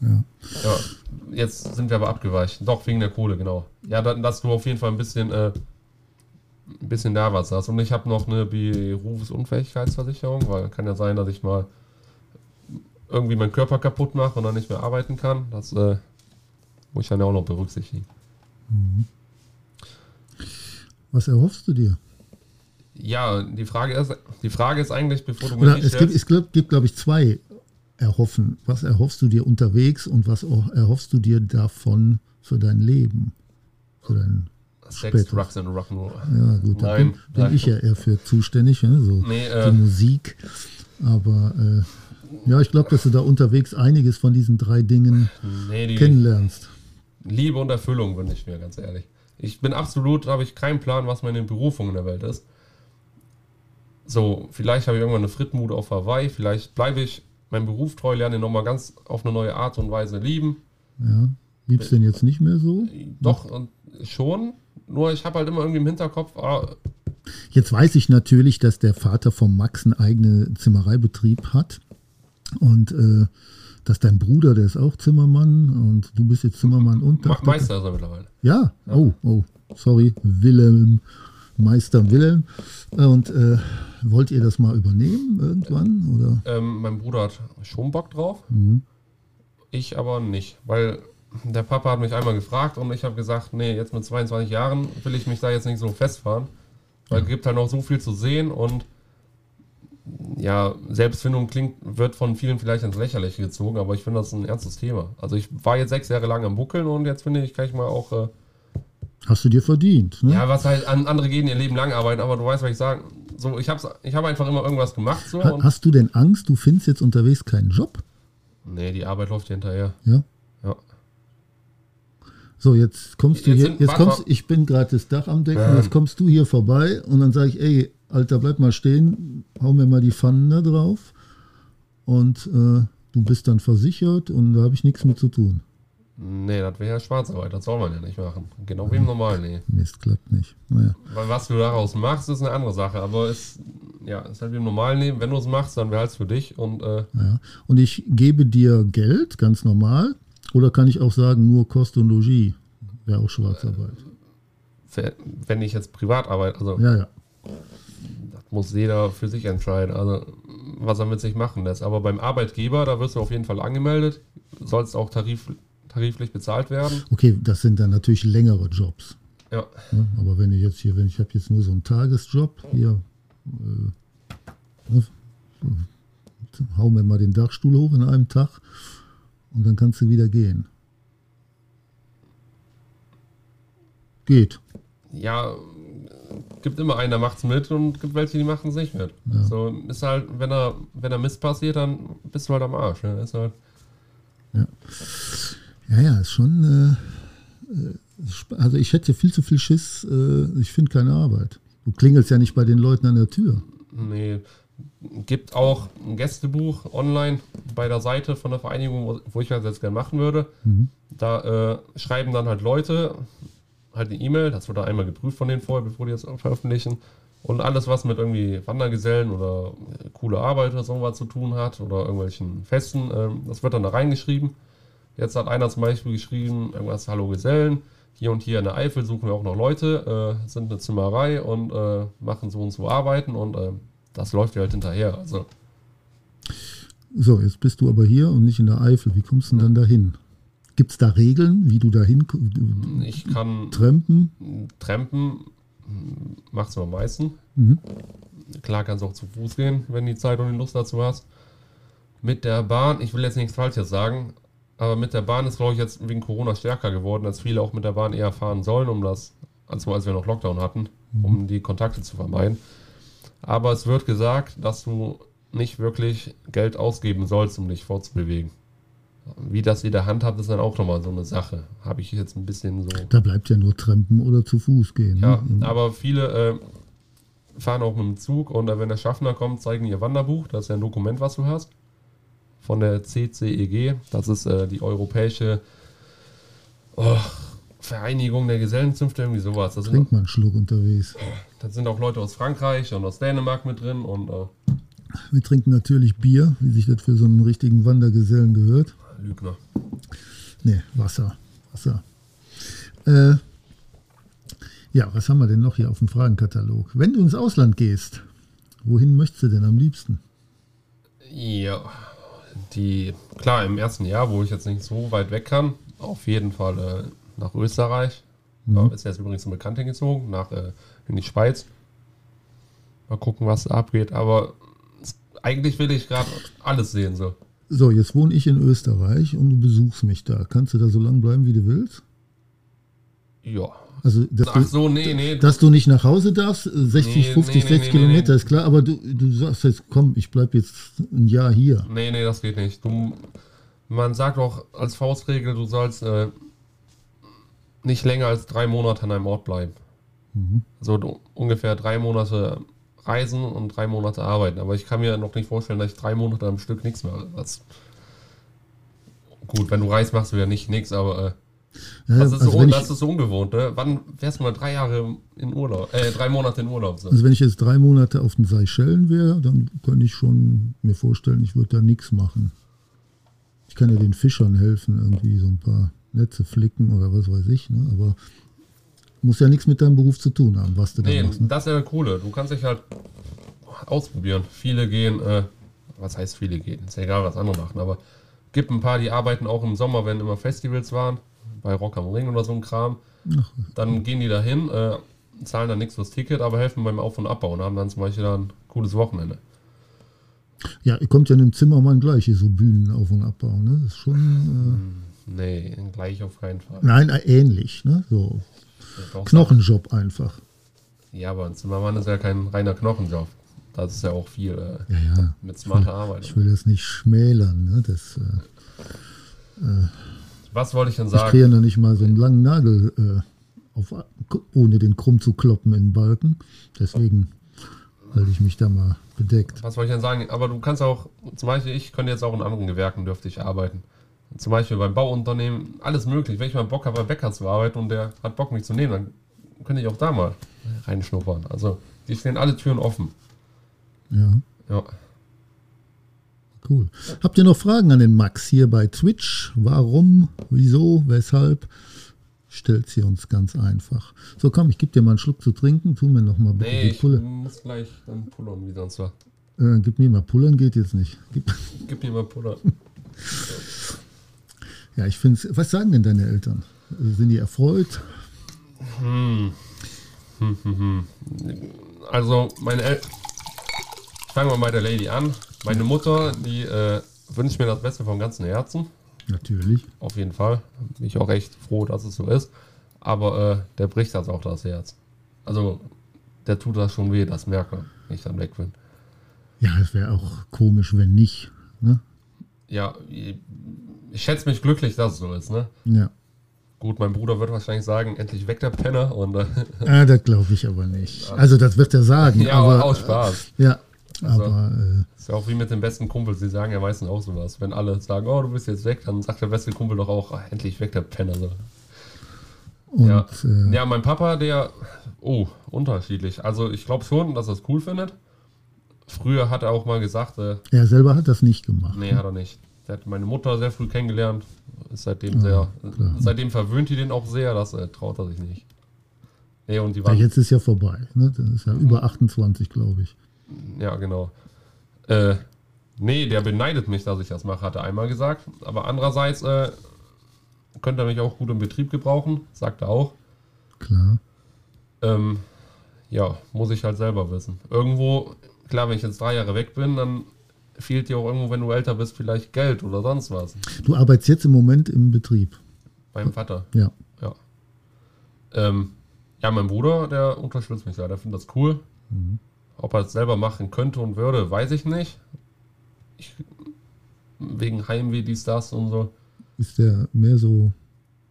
Ja. Ja, jetzt sind wir aber abgeweicht. Doch, wegen der Kohle, genau. Ja, dann, dass du auf jeden Fall ein bisschen, äh, ein bisschen da was hast. Und ich habe noch eine Berufsunfähigkeitsversicherung, weil kann ja sein, dass ich mal irgendwie meinen Körper kaputt mache und dann nicht mehr arbeiten kann. Das äh, muss ich dann ja auch noch berücksichtigen. Was erhoffst du dir? Ja, die Frage ist, die Frage ist eigentlich, bevor du Oder es gibt, es gibt, gibt glaube ich, zwei Erhoffen. Was erhoffst du dir unterwegs und was erhoffst du dir davon für dein Leben? Für dein, Sex, später. Drugs and Rock'n'Roll. ja, gut, da Nein, bin, bin ich ja eher für zuständig, ne? so Nee, die äh, Musik. Aber äh, ja, ich glaube, dass du da unterwegs einiges von diesen drei Dingen nee, die kennenlernst. Liebe und Erfüllung wünsche ich mir, ganz ehrlich. Ich bin absolut, habe ich keinen Plan, was meine Berufung in der Welt ist. So, vielleicht habe ich irgendwann eine Frittmude auf Hawaii, vielleicht bleibe ich meinem Beruf treu, lerne ihn nochmal ganz auf eine neue Art und Weise lieben. Ja. Liebst du denn jetzt nicht mehr so? Doch, und schon. Nur ich habe halt immer irgendwie im Hinterkopf, ah, Jetzt weiß ich natürlich, dass der Vater von Max einen eigenen Zimmereibetrieb hat und äh, dass dein Bruder, der ist auch Zimmermann und du bist jetzt Zimmermann und Dachdecker. Meister ist er mittlerweile. Ja, oh, oh, sorry, Wilhelm, Meister Wilhelm. Und äh, wollt ihr das mal übernehmen irgendwann? Oder? Ähm, mein Bruder hat schon Bock drauf. Mhm. Ich aber nicht, weil der Papa hat mich einmal gefragt und ich habe gesagt, nee, jetzt mit 22 Jahren will ich mich da jetzt nicht so festfahren, weil es gibt halt noch so viel zu sehen und ja, Selbstfindung klingt, wird von vielen vielleicht ins Lächerliche gezogen, aber ich finde das ein ernstes Thema. Also ich war jetzt sechs Jahre lang am Buckeln und jetzt finde ich, kann ich mal auch, äh, Hast du dir verdient? Ne? ja, was halt an andere gehen ihr Leben lang arbeiten, aber du weißt, was ich sagen. So, ich habe ich hab einfach immer irgendwas gemacht so Ha- Hast du denn Angst, du findest jetzt unterwegs keinen Job? nee, die Arbeit läuft hier hinterher. Ja. Ja. So, jetzt kommst du Jetzt hier, sind- jetzt kommst, mal. ich bin gerade das Dach am Decken, Ähm. jetzt kommst du hier vorbei und dann sage ich, ey, Alter, bleib mal stehen, hau mir mal die Pfannen da drauf und äh, du bist dann versichert und da habe ich nichts mit zu tun. Nee, das wäre ja Schwarzarbeit, das soll man ja nicht machen. Genau wie im Normalen, nee. Mist, klappt nicht. Naja, Weil was du daraus machst, ist eine andere Sache, aber es ja, ist halt wie im normalen Leben. Wenn du es machst, dann wäre es für dich und äh, ja. Und ich gebe dir Geld, ganz normal, oder kann ich auch sagen, nur Kost und Logis? Wäre auch Schwarzarbeit. für- wenn ich jetzt privat arbeite, also Ja, ja. Muss jeder für sich entscheiden, also was er mit sich machen lässt. Aber beim Arbeitgeber, da wirst du auf jeden Fall angemeldet, sollst auch tarif, tariflich bezahlt werden. Okay, das sind dann natürlich längere Jobs. Ja, Ne? Aber wenn ich jetzt hier, wenn ich habe jetzt nur so einen Tagesjob, hier, äh, ne, hau mir mal den Dachstuhl hoch in einem Tag und dann kannst du wieder gehen. Geht. ja, gibt immer einen, der macht's mit und gibt welche, die machen es nicht mit. So ist halt, wenn er, wenn er Mist passiert, dann bist du halt am Arsch. Ne? Ist halt, Ja, ja, ist schon. Äh, äh, also ich hätte viel zu viel Schiss. Äh, ich finde keine Arbeit. Du klingelst ja nicht bei den Leuten an der Tür. Nee, gibt auch ein Gästebuch online bei der Seite von der Vereinigung, wo, wo ich das jetzt gerne machen würde. Da äh, schreiben dann halt Leute halt eine E-Mail, das wird da einmal geprüft von denen vorher, bevor die das veröffentlichen. Und alles, was mit irgendwie Wandergesellen oder äh, coole Arbeit oder sowas zu tun hat oder irgendwelchen Festen, ähm, das wird dann da reingeschrieben. Jetzt hat einer zum Beispiel geschrieben, irgendwas, hallo Gesellen, hier und hier in der Eifel suchen wir auch noch Leute, äh, sind eine Zimmerei und äh, machen so und so Arbeiten und äh, das läuft dir halt hinterher. Also So, jetzt bist du aber hier und nicht in der Eifel. Wie kommst du denn dann dahin? Gibt es da Regeln, wie du dahin ich kann trampen? trampen, macht es am meisten. Mhm. Klar kannst du auch zu Fuß gehen, wenn die Zeit und die Lust dazu hast. Mit der Bahn, ich will jetzt nichts Falsches sagen, aber mit der Bahn ist, glaube ich, jetzt wegen Corona stärker geworden, dass viele auch mit der Bahn eher fahren sollen, um das, also als wir noch Lockdown hatten, um die Kontakte zu vermeiden. Aber es wird gesagt, dass du nicht wirklich Geld ausgeben sollst, um dich fortzubewegen. Wie das jeder handhabt, ist dann auch nochmal so eine Sache. Habe ich jetzt ein bisschen so. Da bleibt ja nur Trampen oder zu Fuß gehen. Ja, ne? aber viele äh, fahren auch mit dem Zug und wenn der Schaffner kommt, zeigen ihr Wanderbuch. Das ist ja ein Dokument, was du hast. Von der CCEG. Das ist äh, die europäische oh, Vereinigung der Gesellenzünfte, irgendwie sowas. Das sind, Trink mal einen Schluck unterwegs. da sind auch Leute aus Frankreich und aus Dänemark mit drin und äh, Wir trinken natürlich Bier, wie sich das für so einen richtigen Wandergesellen gehört. Lügner. Nee, Wasser. Wasser. Äh, ja, was haben wir denn noch hier auf dem Fragenkatalog? Wenn du ins Ausland gehst, wohin möchtest du denn am liebsten? Ja, die, klar, im ersten Jahr, wo ich jetzt nicht so weit weg kann, auf jeden Fall äh, nach Österreich. Da ist jetzt übrigens ein Bekannter hingezogen, nach, äh, in die Schweiz. Mal gucken, was abgeht. Aber eigentlich will ich gerade alles sehen, so. So, jetzt wohne ich in Österreich und du besuchst mich da. Kannst du da so lange bleiben, wie du willst? Ja. Also, dass, Ach du, so, nee, nee. dass du nicht nach Hause darfst, äh, 60, Nee, 50, nee, 60 nee, nee, Kilometer ist klar, aber du, du sagst jetzt, komm, ich bleib jetzt ein Jahr hier. Nee, nee, das geht nicht. Du, man sagt auch als Faustregel, du sollst äh, nicht länger als drei Monate an einem Ort bleiben. So du, ungefähr drei Monate reisen und drei Monate arbeiten. Aber ich kann mir noch nicht vorstellen, dass ich drei Monate am Stück nichts mache. Das, gut, wenn du reist, machst du ja nicht nichts, aber äh, Ja, das, ist also so, das ist so ungewohnt. Ne? Wann wärst du mal drei Jahre in Urlaub, äh, drei Monate in Urlaub? So. Also wenn ich jetzt drei Monate auf den Seychellen wäre, dann könnte ich schon mir vorstellen, ich würde da nichts machen. Ich kann ja den Fischern helfen, irgendwie so ein paar Netze flicken oder was weiß ich, ne? aber muss ja nichts mit deinem Beruf zu tun haben, was du Nee, da machst. Ne? das ist ja das Coole. Du kannst dich halt ausprobieren. Viele gehen, äh, was heißt viele gehen? Ist ja egal, was andere machen, aber gibt ein paar, die arbeiten auch im Sommer, wenn immer Festivals waren, bei Rock am Ring oder so ein Kram. Dann gehen die dahin, äh, zahlen dann nichts fürs Ticket, aber helfen beim Auf- und Abbau und haben dann zum Beispiel dann ein cooles Wochenende. Ja, kommt ja in dem Zimmermann gleich hier so Bühnen auf und abbauen. Ne? Das ist schon, Nee, gleich auf keinen Fall. äh, nein, äh, ähnlich. Ne? So Knochenjob einfach. Ja, aber ein Zimmermann ist ja kein reiner Knochenjob. Das ist ja auch viel äh, Ja, ja. mit smarter Arbeit. Ich will das nicht schmälern. Ne? Das, äh, Was wollte ich denn ich sagen? kriege ja noch nicht mal so einen langen Nagel, äh, auf, ohne den krumm zu kloppen in den Balken. Deswegen halte ich mich da mal bedeckt. Was wollte ich denn sagen? Aber du kannst auch, zum Beispiel, ich könnte jetzt auch in anderen Gewerken dürfte ich arbeiten. Zum Beispiel beim Bauunternehmen, alles möglich. Wenn ich mal Bock habe, beim Bäcker zu arbeiten und der hat Bock, mich zu nehmen, dann könnte ich auch da mal reinschnuppern. Also, die stehen alle Türen offen. Ja, Ja. cool. Habt ihr noch Fragen an den Max hier bei Twitch? Warum, wieso, weshalb? Stellt sie uns ganz einfach. So, komm, ich gebe dir mal einen Schluck zu trinken. Tu mir noch mal bitte Nee, die ich Pulle. muss gleich dann pullern, wie sonst war. Äh, gib mir mal Pullern, geht jetzt nicht. Gib, Gib mir mal Puller. ja, ich finde Was sagen denn deine Eltern? Sind die erfreut? Also, meine El Fangen wir mal bei der Lady an. Meine Mutter, die äh, wünscht mir das Beste vom ganzen Herzen. Natürlich. Auf jeden Fall. Bin ich auch echt froh, dass es so ist. Aber äh, der bricht das auch das Herz. Also, der tut das schon weh, das wenn ich dann weg bin. Ja, es wäre auch komisch, wenn nicht. Ne? Ja, ich schätze mich glücklich, dass es so ist. Ne? Ja. Gut, mein Bruder wird wahrscheinlich sagen, endlich weg der Penner. Und äh, Ah, das glaube ich aber nicht. Also das wird er sagen, ja, aber aus Spaß. ja, Also- aber äh, Ist ja auch wie mit den besten Kumpels, die sagen ja meistens auch sowas. Wenn alle sagen, oh, du bist jetzt weg, dann sagt der beste Kumpel doch auch, ah, endlich weg der Penner. So. und Ja. Äh, ja, mein Papa, der, oh, unterschiedlich. Also ich glaube schon, dass er es cool findet. Früher hat er auch mal gesagt, äh, er selber hat das nicht gemacht. nee, hat er nicht. Der hat meine Mutter sehr früh kennengelernt. Ist seitdem sehr, seitdem verwöhnt die den auch sehr, das äh, traut er sich nicht. Nee, und die Ja, waren, jetzt ist ja vorbei. Ne? Das ist ja über 28, glaube ich. ja, genau. Äh, nee, der beneidet mich, dass ich das mache, hat er einmal gesagt. Aber andererseits äh, könnte er mich auch gut im Betrieb gebrauchen, sagt er auch. Klar. Ähm, ja, muss ich halt selber wissen. Irgendwo, klar, wenn ich jetzt drei Jahre weg bin, dann fehlt dir auch irgendwo, wenn du älter bist, vielleicht Geld oder sonst was. Du arbeitest jetzt im Moment im Betrieb. Beim Vater. Ja. Ja. Ähm, ja, mein Bruder, der unterstützt mich da, der findet das cool. Ob er es selber machen könnte und würde, weiß ich nicht. Ich, wegen Heimweh, dies, das und so. Ist der mehr so.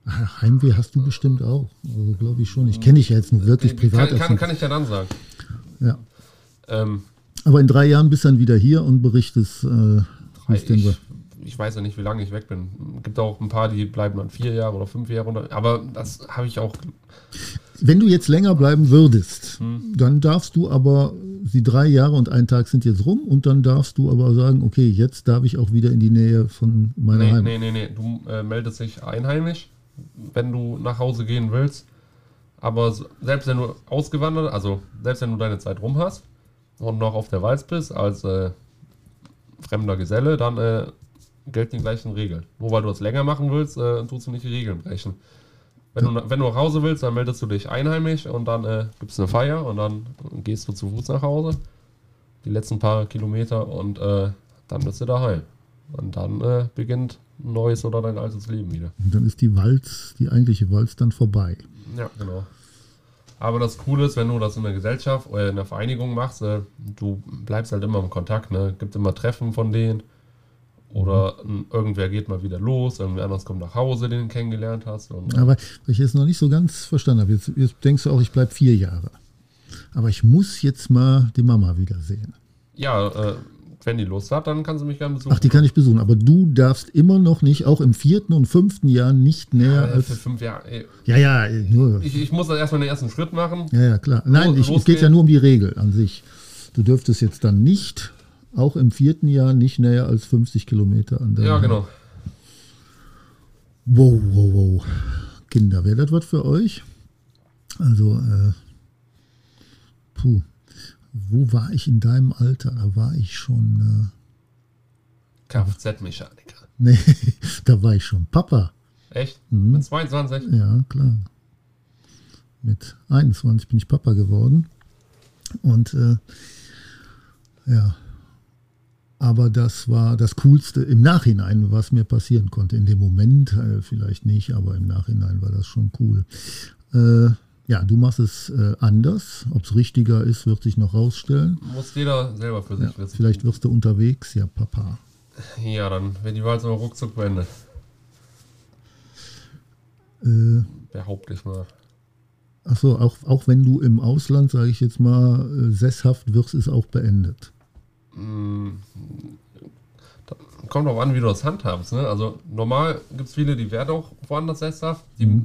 Heimweh hast du bestimmt auch. Also glaube ich schon. Ich kenne dich ja jetzt nur wirklich privat. Kann, kann, kann ich ja dann sagen. ja. Ähm, Aber in drei Jahren bist du dann wieder hier und berichtest, äh, wie es denn ich, war. ich weiß ja nicht, wie lange ich weg bin. Gibt auch ein paar, die bleiben dann vier Jahre oder fünf Jahre unter. Aber das habe ich auch. Wenn du jetzt länger bleiben würdest, Hm. dann darfst du aber, die drei Jahre und ein Tag sind jetzt rum und dann darfst du aber sagen, okay, jetzt darf ich auch wieder in die Nähe von meiner Nee, Heimat. nee, nee, nee. Du äh, meldest dich einheimisch, wenn du nach Hause gehen willst. Aber selbst wenn du ausgewandert, also selbst wenn du deine Zeit rum hast und noch auf der Walz bist als äh, fremder Geselle, dann äh, gelten die gleichen Regeln. Nur weil du das länger machen willst, äh, tust du nicht die Regeln brechen. Wenn, du, wenn du nach Hause willst, dann meldest du dich einheimisch und dann äh, gibt es eine Feier und dann gehst du zu Fuß nach Hause. Die letzten paar Kilometer und äh, dann bist du daheim. Und dann äh, beginnt ein neues oder dein altes Leben wieder. Und dann ist die Walz, die eigentliche Walz dann vorbei. Ja, genau. Aber das Coole ist, wenn du das in der Gesellschaft oder in der Vereinigung machst, äh, du bleibst halt immer im Kontakt. Ne? Gibt immer Treffen von denen. Oder irgendwer geht mal wieder los, irgendwer anders kommt nach Hause, den du kennengelernt hast. Und, Aber ich jetzt noch nicht so ganz verstanden habe, jetzt, jetzt denkst du auch, ich bleibe vier Jahre. Aber ich muss jetzt mal die Mama wiedersehen. ja, äh, wenn die Lust hat, dann kann sie mich gerne besuchen. Ach, die kann ich besuchen. Aber du darfst immer noch nicht, auch im vierten und fünften Jahr, nicht näher äh, für als. fünf Jahre. Ey, Ja, ja, nur. ich, ich muss dann erstmal den ersten Schritt machen. Ja, ja, klar. Nein, ich, es geht ja nur um die Regel an sich. Du dürftest jetzt dann nicht, auch im vierten Jahr, nicht näher als 50 Kilometer an der. Ja, genau. Wow, wow, wow. Kinder, wäre das was für euch? Also, äh, puh. Wo war ich in deinem Alter? Da war ich schon, Kfz-Mechaniker. äh, nee, da war ich schon Papa. Echt? Mhm. Mit 22? Ja, klar. Mit 21 bin ich Papa geworden. Und äh, ja, aber das war das Coolste im Nachhinein, was mir passieren konnte. In dem Moment äh, vielleicht nicht, aber im Nachhinein war das schon cool. Äh, ja, du machst es äh, anders. Ob es richtiger ist, wird sich noch rausstellen. Muss jeder selber für sich wissen. Vielleicht wirst du unterwegs, ja, Papa. Ja, dann wird die Wahl so ruckzuck beendet. Äh, Behaupte ich mal. Achso, auch, auch wenn du im Ausland, sage ich jetzt mal, äh, sesshaft wirst, ist auch beendet. Kommt auch an, wie du das handhabst. Ne? Also normal gibt es viele, die werden auch woanders sesshaft, die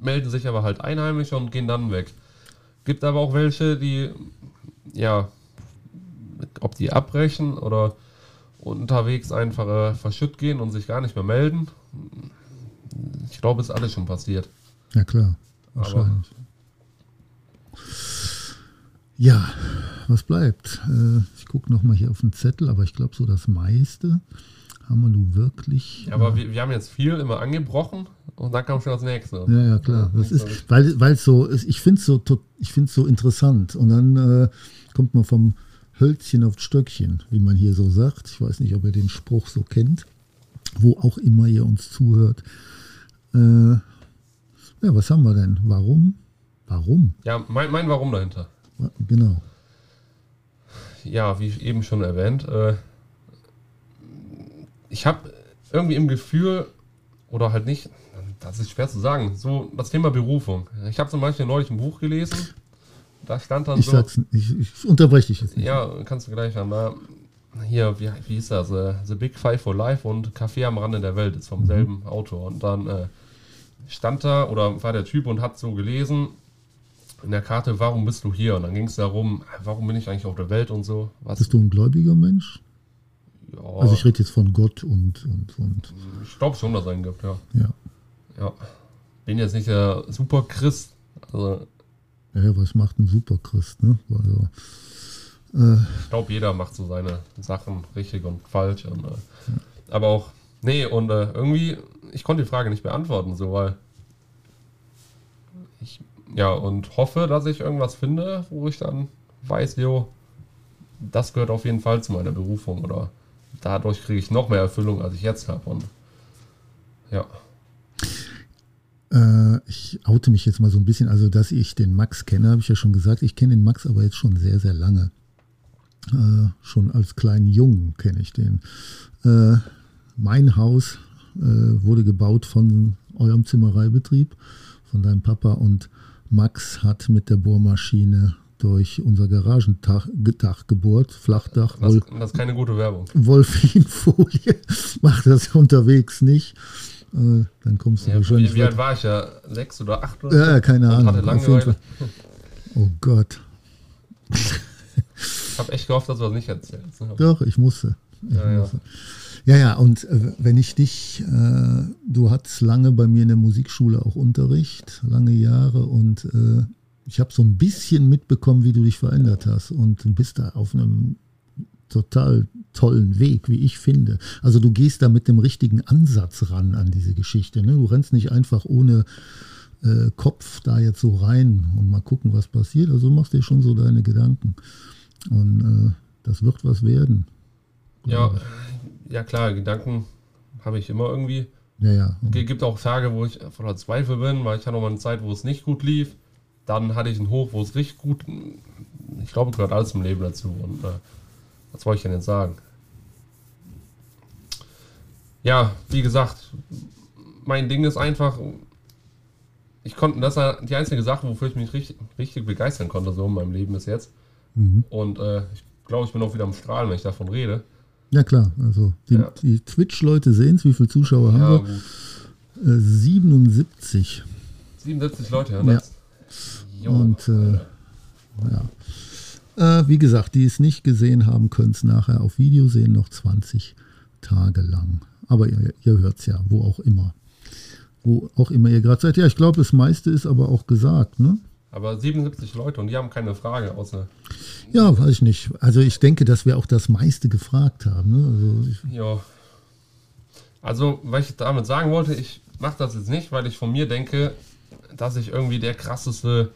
melden sich aber halt einheimisch und gehen dann weg. Gibt aber auch welche, die, ja, ob die abbrechen oder unterwegs einfach äh, verschütt gehen und sich gar nicht mehr melden. Ich glaube, ist alles schon passiert. Ja, klar. Wahrscheinlich. Ja, was bleibt? Äh, ich gucke nochmal hier auf den Zettel, aber ich glaube, so das meiste haben wir nun wirklich. Ja, aber wir, wir haben jetzt viel immer angebrochen und dann kam schon das nächste. Ja, ja, klar. Das ist, weil, weil so ist, ich finde es so, ich find's so interessant. Und dann äh, kommt man vom Hölzchen aufs Stöckchen, wie man hier so sagt. Ich weiß nicht, ob ihr den Spruch so kennt, wo auch immer ihr uns zuhört. Äh, ja, was haben wir denn? Warum? Warum? Ja, mein, mein Warum dahinter. Genau. ja, wie eben schon erwähnt, äh, ich habe irgendwie im Gefühl, oder halt nicht, das ist schwer zu sagen, so das Thema Berufung. Ich habe zum Beispiel neulich ein Buch gelesen, da stand dann Ich so, sag's, ich, ich unterbreche dich jetzt nicht. ja, kannst du gleich da, hier, wie, wie hieß das, äh, The Big Five for Life und Café am Rande der Welt ist vom selben Autor. Und dann äh, stand da, oder war der Typ und hat so gelesen, in der Karte, warum bist du hier? Und dann ging es darum, warum bin ich eigentlich auf der Welt und so. Was, Bist du ein gläubiger Mensch? Ja, Also ich rede jetzt von Gott und, und, und Ich glaube schon, dass es einen gibt, ja. ja. ja. Bin jetzt nicht der super Christ. Also, Ja, ja, was macht ein Superchrist, ne? Also, ich glaube, jeder macht so seine Sachen richtig und falsch. Und, äh, aber auch, nee, und äh, irgendwie, ich konnte die Frage nicht beantworten, so, weil ich, ja, und hoffe, dass ich irgendwas finde, wo ich dann weiß, jo, das gehört auf jeden Fall zu meiner Berufung oder dadurch kriege ich noch mehr Erfüllung, als ich jetzt habe. Und ja. Äh, ich oute mich jetzt mal so ein bisschen. Also, dass ich den Max kenne, habe ich ja schon gesagt. Ich kenne den Max aber jetzt schon sehr, sehr lange. Äh, schon als kleinen Jungen kenne ich den. Äh, mein Haus äh, wurde gebaut von eurem Zimmereibetrieb, von deinem Papa und Max hat mit der Bohrmaschine durch unser Garagendach gebohrt, Flachdach. Das, das ist keine gute Werbung. Wolfinfolie macht das unterwegs nicht. Äh, dann kommst du ja, wahrscheinlich. Wie, wie alt war ich ja? Sechs oder acht? Oder ja, keine Ahnung. Hatte Langeweile. Oh Gott. ich habe echt gehofft, dass du das nicht erzählst. Ne? Doch, ich musste. Ich ja, musste. ja, ja, und äh, wenn ich dich, äh, du hattest lange bei mir in der Musikschule auch Unterricht, lange Jahre und äh, ich habe so ein bisschen mitbekommen, wie du dich verändert hast und du bist da auf einem total tollen Weg, wie ich finde. Also du gehst da mit dem richtigen Ansatz ran an diese Geschichte. Ne? Du rennst nicht einfach ohne äh, Kopf da jetzt so rein und mal gucken, was passiert. Also machst dir schon so deine Gedanken. Und äh, das wird was werden. Ja, ja klar, Gedanken habe ich immer irgendwie. Ja, ja. Es gibt auch Tage, wo ich voller Zweifel bin, weil ich hatte noch mal eine Zeit, wo es nicht gut lief. Dann hatte ich einen Hoch, wo es richtig gut. Ich glaube, gehört alles im Leben dazu. Und äh, was wollte ich denn jetzt sagen? Ja, wie gesagt, mein Ding ist einfach, ich konnte, das ist die einzige Sache, wofür ich mich richtig, richtig begeistern konnte, so in meinem Leben bis jetzt. Mhm. Und äh, ich glaube, ich bin auch wieder am Strahlen, wenn ich davon rede. Ja, klar. Also, die, ja. die Twitch-Leute sehen es, wie viele Zuschauer haben ja, wir? Äh, 77. 77 Leute, ja. ja. Jo, Und äh, ja. Äh, wie gesagt, die es nicht gesehen haben, können es nachher auf Video sehen, noch 20 Tage lang. Aber ihr, ihr hört es ja, wo auch immer. Wo auch immer ihr gerade seid. Ja, ich glaube, das meiste ist aber auch gesagt, ne? Aber 77 Leute und die haben keine Frage außer. Ja, weiß ich nicht. Also ich denke, dass wir auch das meiste gefragt haben. Ne? Also ja. Also, was ich damit sagen wollte, ich mache das jetzt nicht, weil ich von mir denke, dass ich irgendwie der krasseste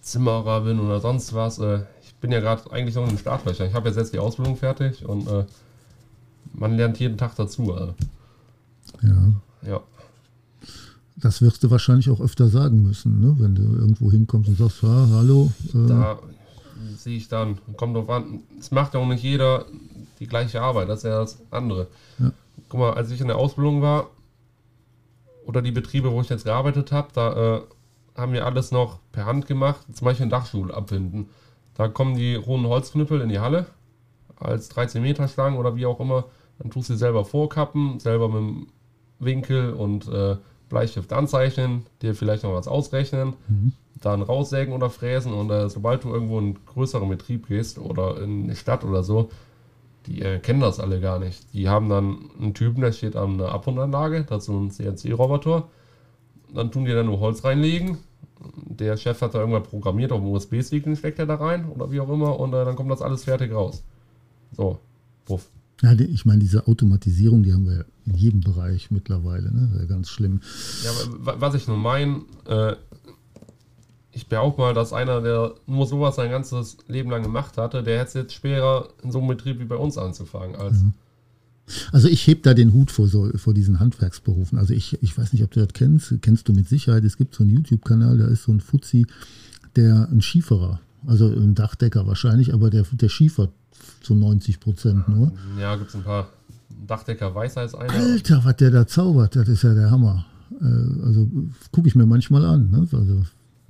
Zimmerer bin oder sonst was. Äh, ich bin ja gerade eigentlich noch in den Startlöchern. Ich habe jetzt, jetzt die Ausbildung fertig und äh, man lernt jeden Tag dazu. Also. Ja. Ja. Das wirst du wahrscheinlich auch öfter sagen müssen, ne? wenn du irgendwo hinkommst und sagst, ja, hallo. Äh. Da sehe ich dann, kommt drauf an, es macht ja auch nicht jeder die gleiche Arbeit, das ist ja das andere. Ja. Guck mal, als ich in der Ausbildung war, oder die Betriebe, wo ich jetzt gearbeitet habe, da äh, haben wir alles noch per Hand gemacht, zum Beispiel einen Dachstuhl abwinden. Da kommen die rohen Holzknüppel in die Halle als 13 Meter Stangen oder wie auch immer. Dann tust du sie selber vorkappen, selber mit dem Winkel und äh, Bleistift anzeichnen, dir vielleicht noch was ausrechnen, mhm. dann raussägen oder fräsen und äh, sobald du irgendwo in einen größeren Betrieb gehst oder in eine Stadt oder so, die äh, kennen das alle gar nicht. Die haben dann einen Typen, der steht an einer Abwundanlage, dazu ein CNC-Roboter. Dann tun die dann nur Holz reinlegen. Der Chef hat da irgendwann programmiert, auf dem USB-Stick steckt er da rein oder wie auch immer und äh, dann kommt das alles fertig raus. So, puff. Ja, ich meine, diese Automatisierung, die haben wir in jedem Bereich mittlerweile, ne? Das ganz schlimm. Ja, was ich nur meine, äh, ich behaupte mal, dass einer, der nur sowas sein ganzes Leben lang gemacht hatte, der hätte es jetzt schwerer, in so einem Betrieb wie bei uns anzufangen. Als ja. Also ich heb da den Hut vor, so, vor diesen Handwerksberufen. Also ich, ich weiß nicht, ob du das kennst, kennst du mit Sicherheit. Es gibt so einen YouTube-Kanal, da ist so ein Fuzzi, der ein Schieferer, also ein Dachdecker wahrscheinlich, aber der, der schiefert zu 90 Prozent nur. Ja, gibt es ein paar Dachdecker weiß als einer. Alter, was der da zaubert, das ist ja der Hammer. Äh, also gucke ich mir manchmal an. Ne? Also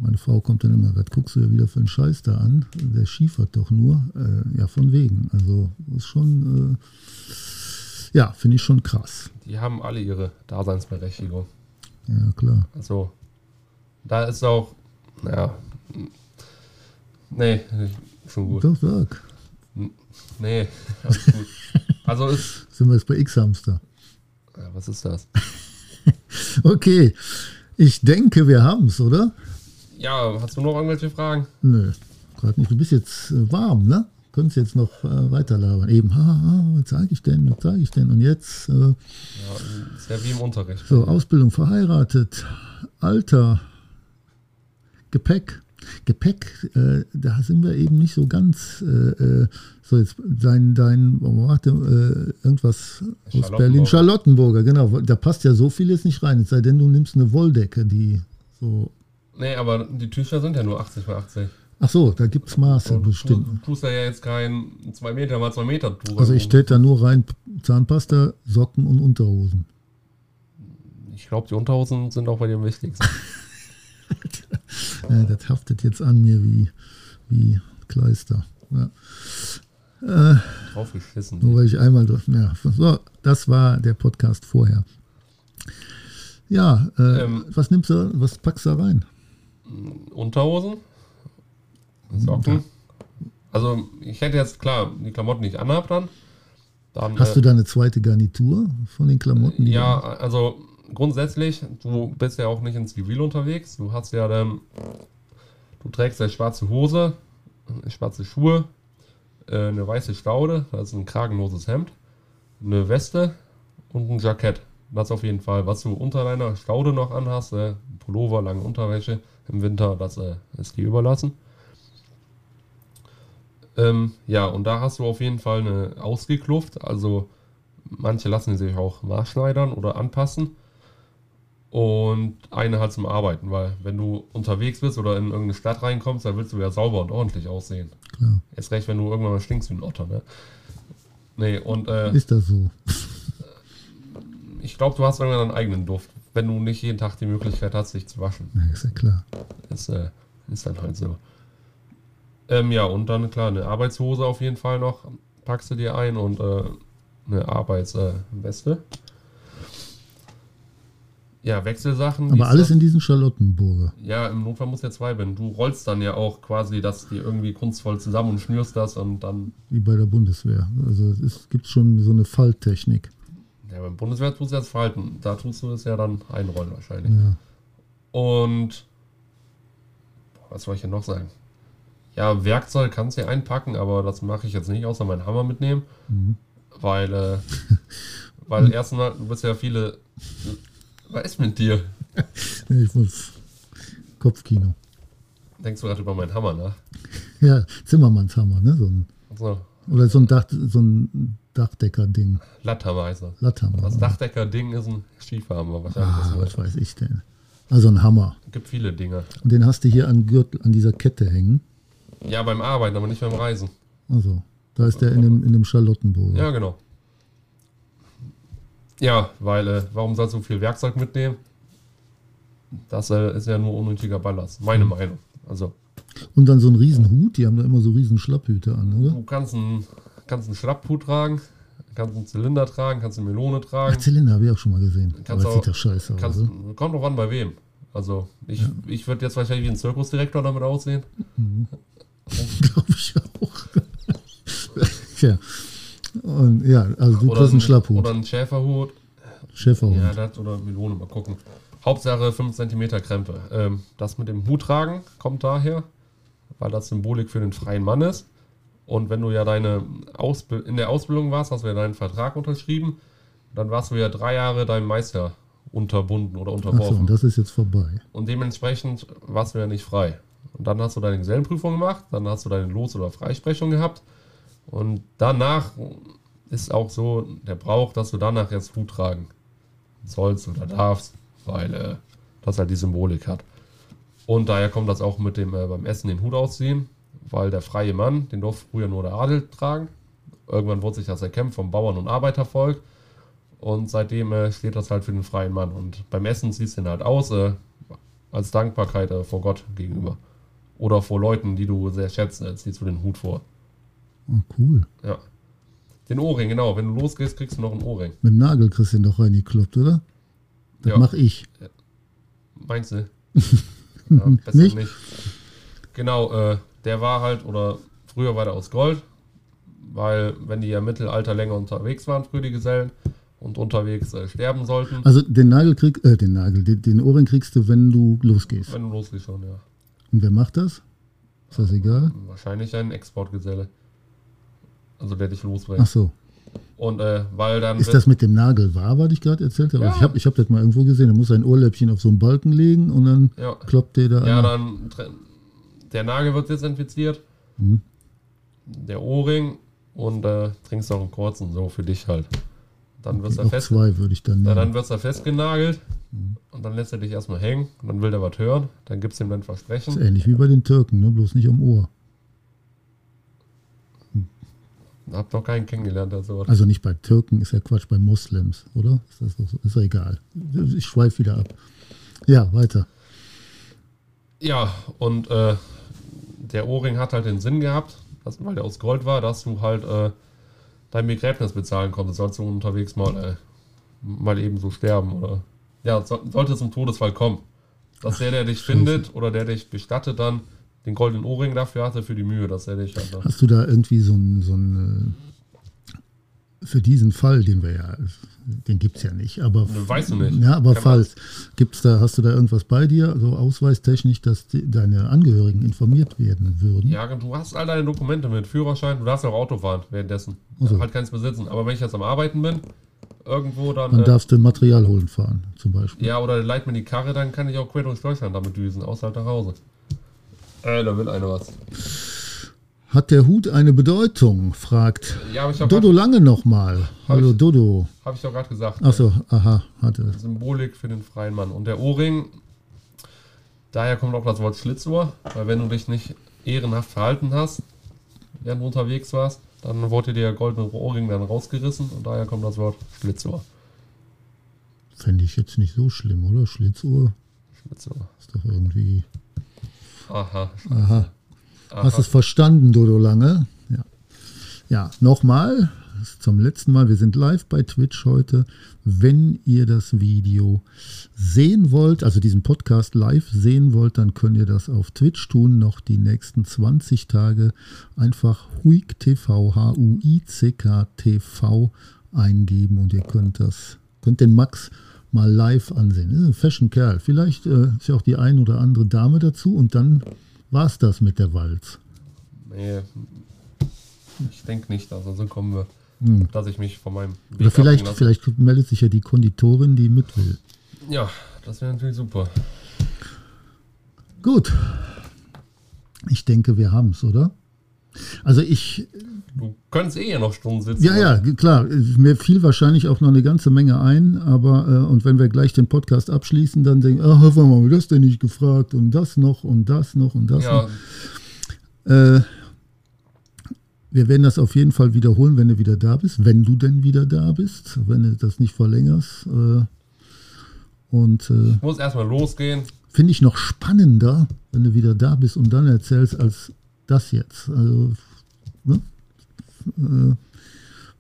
meine Frau kommt dann immer, was guckst du ja wieder für einen Scheiß da an? Der schiefert doch nur. Äh, ja, von wegen. Also ist schon, äh, ja, finde ich schon krass. Die haben alle ihre Daseinsberechtigung. Ja, klar. Also, da ist auch, naja, nee, schon gut. Doch, sag. Nee, alles gut. Also ist. Sind wir jetzt bei X-Hamster? Ja, was ist das? okay. Ich denke, wir haben es, oder? Ja, hast du noch irgendwelche Fragen? Nö, gerade nicht. Du bist jetzt äh, warm, ne? Könntest jetzt noch äh, weiterlabern. Eben, ha, ha, was sage ich denn, was sage ich denn? Und jetzt. Äh, ja, ist ja wie im Unterricht. So, Ausbildung verheiratet, Alter, Gepäck. Gepäck, äh, da sind wir eben nicht so ganz. Äh, äh, so, jetzt dein, dein warte, äh, irgendwas aus Berlin, Charlottenburger, genau. Da passt ja so viel jetzt nicht rein, es sei denn, du nimmst eine Wolldecke, die so. Nee, aber die Tücher sind ja nur 80 mal 80. Ach so, da gibt es Maße, Und du bestimmt. Du tust da ja jetzt kein 2 Meter mal 2 Meter Tuch. Also ich stelle da nur rein Zahnpasta, Socken und Unterhosen. Ich glaube, die Unterhosen sind auch bei dir am wichtigsten. Äh, das haftet jetzt an mir wie, wie Kleister. Ja. Drauf geschissen. Nur weil ich einmal drauf. Ja, so, das war der Podcast vorher. Ja, äh, Ähm. was nimmst du, was packst du da rein? Unterhosen, Socken. Also ich hätte jetzt klar die Klamotten, ich anhab dann. dann Hast äh, du da eine zweite Garnitur von den Klamotten? Ja, also grundsätzlich, du bist ja auch nicht in Zivil unterwegs. Du hast ja dann, du trägst ja schwarze Hose, schwarze Schuhe, äh, eine weiße Staude, das ist ein kragenloses Hemd, eine Weste und ein Jackett. Das auf jeden Fall. Was du unter deiner Staude noch anhast, äh, Pullover, lange Unterwäsche im Winter, das äh, ist dir überlassen. Ähm, ja, und da hast du auf jeden Fall eine Ausgekluft. Also manche lassen die sich auch maßschneidern oder anpassen. Und eine halt zum Arbeiten, weil wenn du unterwegs bist oder in irgendeine Stadt reinkommst, dann willst du ja sauber und ordentlich aussehen. Klar. Erst recht, wenn du irgendwann mal stinkst wie ein Otter, ne? Nee, und äh, Ist das so? ich glaube, du hast irgendwann deinen eigenen Duft, wenn du nicht jeden Tag die Möglichkeit hast, dich zu waschen. Ja, ist ja klar. Ist, äh, ist dann halt so. Ähm, ja, und dann klar, eine Arbeitshose auf jeden Fall noch packst du dir ein und äh, eine Arbeitsweste. Äh, ja, Wechselsachen. Aber alles in diesen Charlottenburger. Ja, im Notfall muss ja zwei bin. Du rollst dann ja auch quasi das die irgendwie kunstvoll zusammen und schnürst das und dann. Wie bei der Bundeswehr. Also es gibt schon so eine Falttechnik. Ja, beim Bundeswehr tust du das Verhalten. Da tust du das ja dann einrollen wahrscheinlich. Ja. Und boah, was soll ich hier noch sagen? Ja, Werkzeug kannst du ja einpacken, aber das mache ich jetzt nicht, außer meinen Hammer mitnehmen. Weil, äh, weil erstens mal, du bist ja viele. Was ist mit dir? Ich muss Kopfkino. Denkst du gerade über meinen Hammer nach? Ja, Zimmermannshammer, ne? So ein, Also, oder so ein, Dach, so ein Dachdecker-Ding. Latthammer heißt das. Dachdecker-Ding ist ein Schieferhammer wahrscheinlich. Ah, was weiß ich denn. Also ein Hammer. gibt viele Dinge. Und den hast du hier an Gürtel, an dieser Kette hängen. Ja, beim Arbeiten, aber nicht beim Reisen. Also, da ist der in dem, in dem Charlottenburger. Ja, genau. Ja, weil, äh, warum sollst du viel Werkzeug mitnehmen? Das äh, ist ja nur unnötiger Ballast. Meine Meinung. Also, Und dann so ein Riesenhut, die haben da immer so riesen Schlapphüte an, oder? du kannst einen, kannst einen Schlapphut tragen, kannst einen Zylinder tragen, kannst eine Melone Ach, tragen. Zylinder habe ich auch schon mal gesehen. Kannst Aber das auch- sieht ja scheiße aus. Kannst, oder? kommt drauf an, bei wem. Also, ich, ich würde jetzt wahrscheinlich wie ein Zirkusdirektor damit aussehen. Glaube ich auch. ja. Und ja, also du kriegst einen Schlapphut. Oder einen Schäferhut. Schäferhut. Ja, das oder Melone, mal gucken. Hauptsache 5 cm Krempe. Ähm, das mit dem Hut tragen kommt daher, weil das Symbolik für den freien Mann ist. Und wenn du ja deine Ausbi in der Ausbildung warst, hast du ja deinen Vertrag unterschrieben, dann warst du ja drei Jahre deinem Meister unterbunden oder Achso, unterworfen. und das ist jetzt vorbei. und dementsprechend warst du ja nicht frei. Und dann hast du deine Gesellenprüfung gemacht, dann hast du deine Los- oder Freisprechung gehabt. Und danach ist auch so der Brauch, dass du danach jetzt Hut tragen sollst oder darfst, weil äh, das halt die Symbolik hat. Und daher kommt das auch mit dem äh, beim Essen den Hut ausziehen, weil der freie Mann, den durfte früher nur der Adel tragen. Irgendwann wurde sich das erkämpft vom Bauern- und Arbeitervolk. Und seitdem äh, steht das halt für den freien Mann. Und beim Essen ziehst du den halt aus, äh, als Dankbarkeit äh, vor Gott gegenüber. Oder vor Leuten, die du sehr schätzt, äh, ziehst du den Hut vor. Oh, cool. Ja. Den Ohrring, genau. Wenn du losgehst, kriegst du noch einen Ohrring. Mit dem Nagel kriegst du den doch reingekloppt, oder? Das Ja. mach ich. Meinst du? Ja, besser Nicht? nicht? Genau, äh, der war halt, oder früher war der aus Gold, weil wenn die ja im Mittelalter länger unterwegs waren, früher die Gesellen, und unterwegs äh, sterben sollten, Also den Nagel krieg, äh, den Nagel, den, den Ohrring kriegst du, wenn du losgehst. wenn du losgehst schon, ja. Und wer macht das? Ist das egal? Wahrscheinlich ein Exportgeselle. Also der dich losbringt. Ach so. Und äh, weil dann. Ist das mit dem Nagel wahr, was ich gerade erzählt habe? Ja. Also ich habe ich hab das mal irgendwo gesehen. Er muss sein Ohrläppchen auf so ein Balken legen und dann ja, kloppt der da ja, an. dann der Nagel wird desinfiziert, Mhm. der Ohrring und äh, trinkst noch einen kurzen, so für dich halt. Dann du Noch fest, zwei würde ich dann nehmen. dann wird's da festgenagelt und dann lässt er dich erstmal hängen und dann will der was hören, dann gibt's ihm ein Versprechen. ist ähnlich wie bei den Türken, ne? bloß nicht am Ohr. Hab noch keinen kennengelernt, der so. Also nicht bei Türken, ist ja Quatsch, bei Moslems, oder? Ist das doch so? Ist ja egal. Ich schweife wieder ab. Ja, weiter. Ja, und äh, der Ohrring hat halt den Sinn gehabt, dass, weil der aus Gold war, dass du halt äh, dein Begräbnis bezahlen konntest, sollst du unterwegs mal, äh, mal eben so sterben oder ja, so, sollte zum Todesfall kommen. Dass der, der dich findet oder der dich bestattet, dann den goldenen Ohrring dafür hatte, für die Mühe, dass er dich halt. Hast du da irgendwie so ein, so ein äh, für diesen Fall, den wir ja, den gibt es ja nicht, aber Ne, weißt du nicht. ja, aber Kann falls, gibt's da, hast du da irgendwas bei dir, so ausweistechnisch, dass die, deine Angehörigen informiert werden würden? Ja, du hast all deine Dokumente mit, Führerschein, du darfst ja auch Auto fahren währenddessen. Ach so. Halt keins besitzen. Aber wenn ich jetzt am Arbeiten bin, irgendwo dann. Dann äh, darfst du Material holen fahren, zum Beispiel. Ja, oder der leiht mir die Karre, dann kann ich auch quer durch Deutschland damit düsen, außer halt nach Hause. Äh, da will einer was. Hat der Hut eine Bedeutung? fragt Ja, habe Dodo grad- Lange nochmal. Hallo ich- Dodo. hab ich doch gerade gesagt. Achso, aha, hatte. Symbolik für den freien Mann. Und der Ohrring, daher kommt auch das Wort Schlitzohr, weil wenn du dich nicht ehrenhaft verhalten hast, während du unterwegs warst, dann wurde dir der goldene Ohrring dann rausgerissen und daher kommt das Wort Schlitzohr. Fände ich jetzt nicht so schlimm, oder? Schlitzohr Schlitzohr. ist doch irgendwie. Aha. Aha. Aha. Hast du es verstanden, Dodo Lange? Ja. Ja, nochmal, das zum letzten Mal, wir sind live bei Twitch heute. Wenn ihr das Video sehen wollt, also diesen Podcast live sehen wollt, dann könnt ihr das auf Twitch tun, noch die nächsten 20 Tage. Einfach Huik TV, H-U-I-C-K TV eingeben und ihr könnt das, könnt den Max mal live ansehen. Ist ein fashion Kerl. Vielleicht äh, ist ja auch die ein oder andere Dame dazu und dann war es das mit der Walz. Nee, ich denke nicht, also so kommen wir, dass ich mich von meinem Weg Oder vielleicht, vielleicht meldet sich ja die Konditorin, die mit will. Ja, das wäre natürlich super. Gut. Ich denke, wir haben es, oder? Also ich, Du könntest eh ja noch Stunden sitzen. ja, ja, klar, mir fiel wahrscheinlich auch noch eine ganze Menge ein, aber äh, und wenn wir gleich den Podcast abschließen, dann denken, ach, warum haben wir das denn nicht gefragt und das noch und das noch und das Ja, noch. Äh, wir werden das auf jeden Fall wiederholen, wenn du wieder da bist, wenn du denn wieder da bist, wenn du das nicht verlängerst. Äh, und äh, muss erstmal losgehen. finde ich noch spannender, wenn du wieder da bist und dann erzählst, als das jetzt. Also, ne? äh,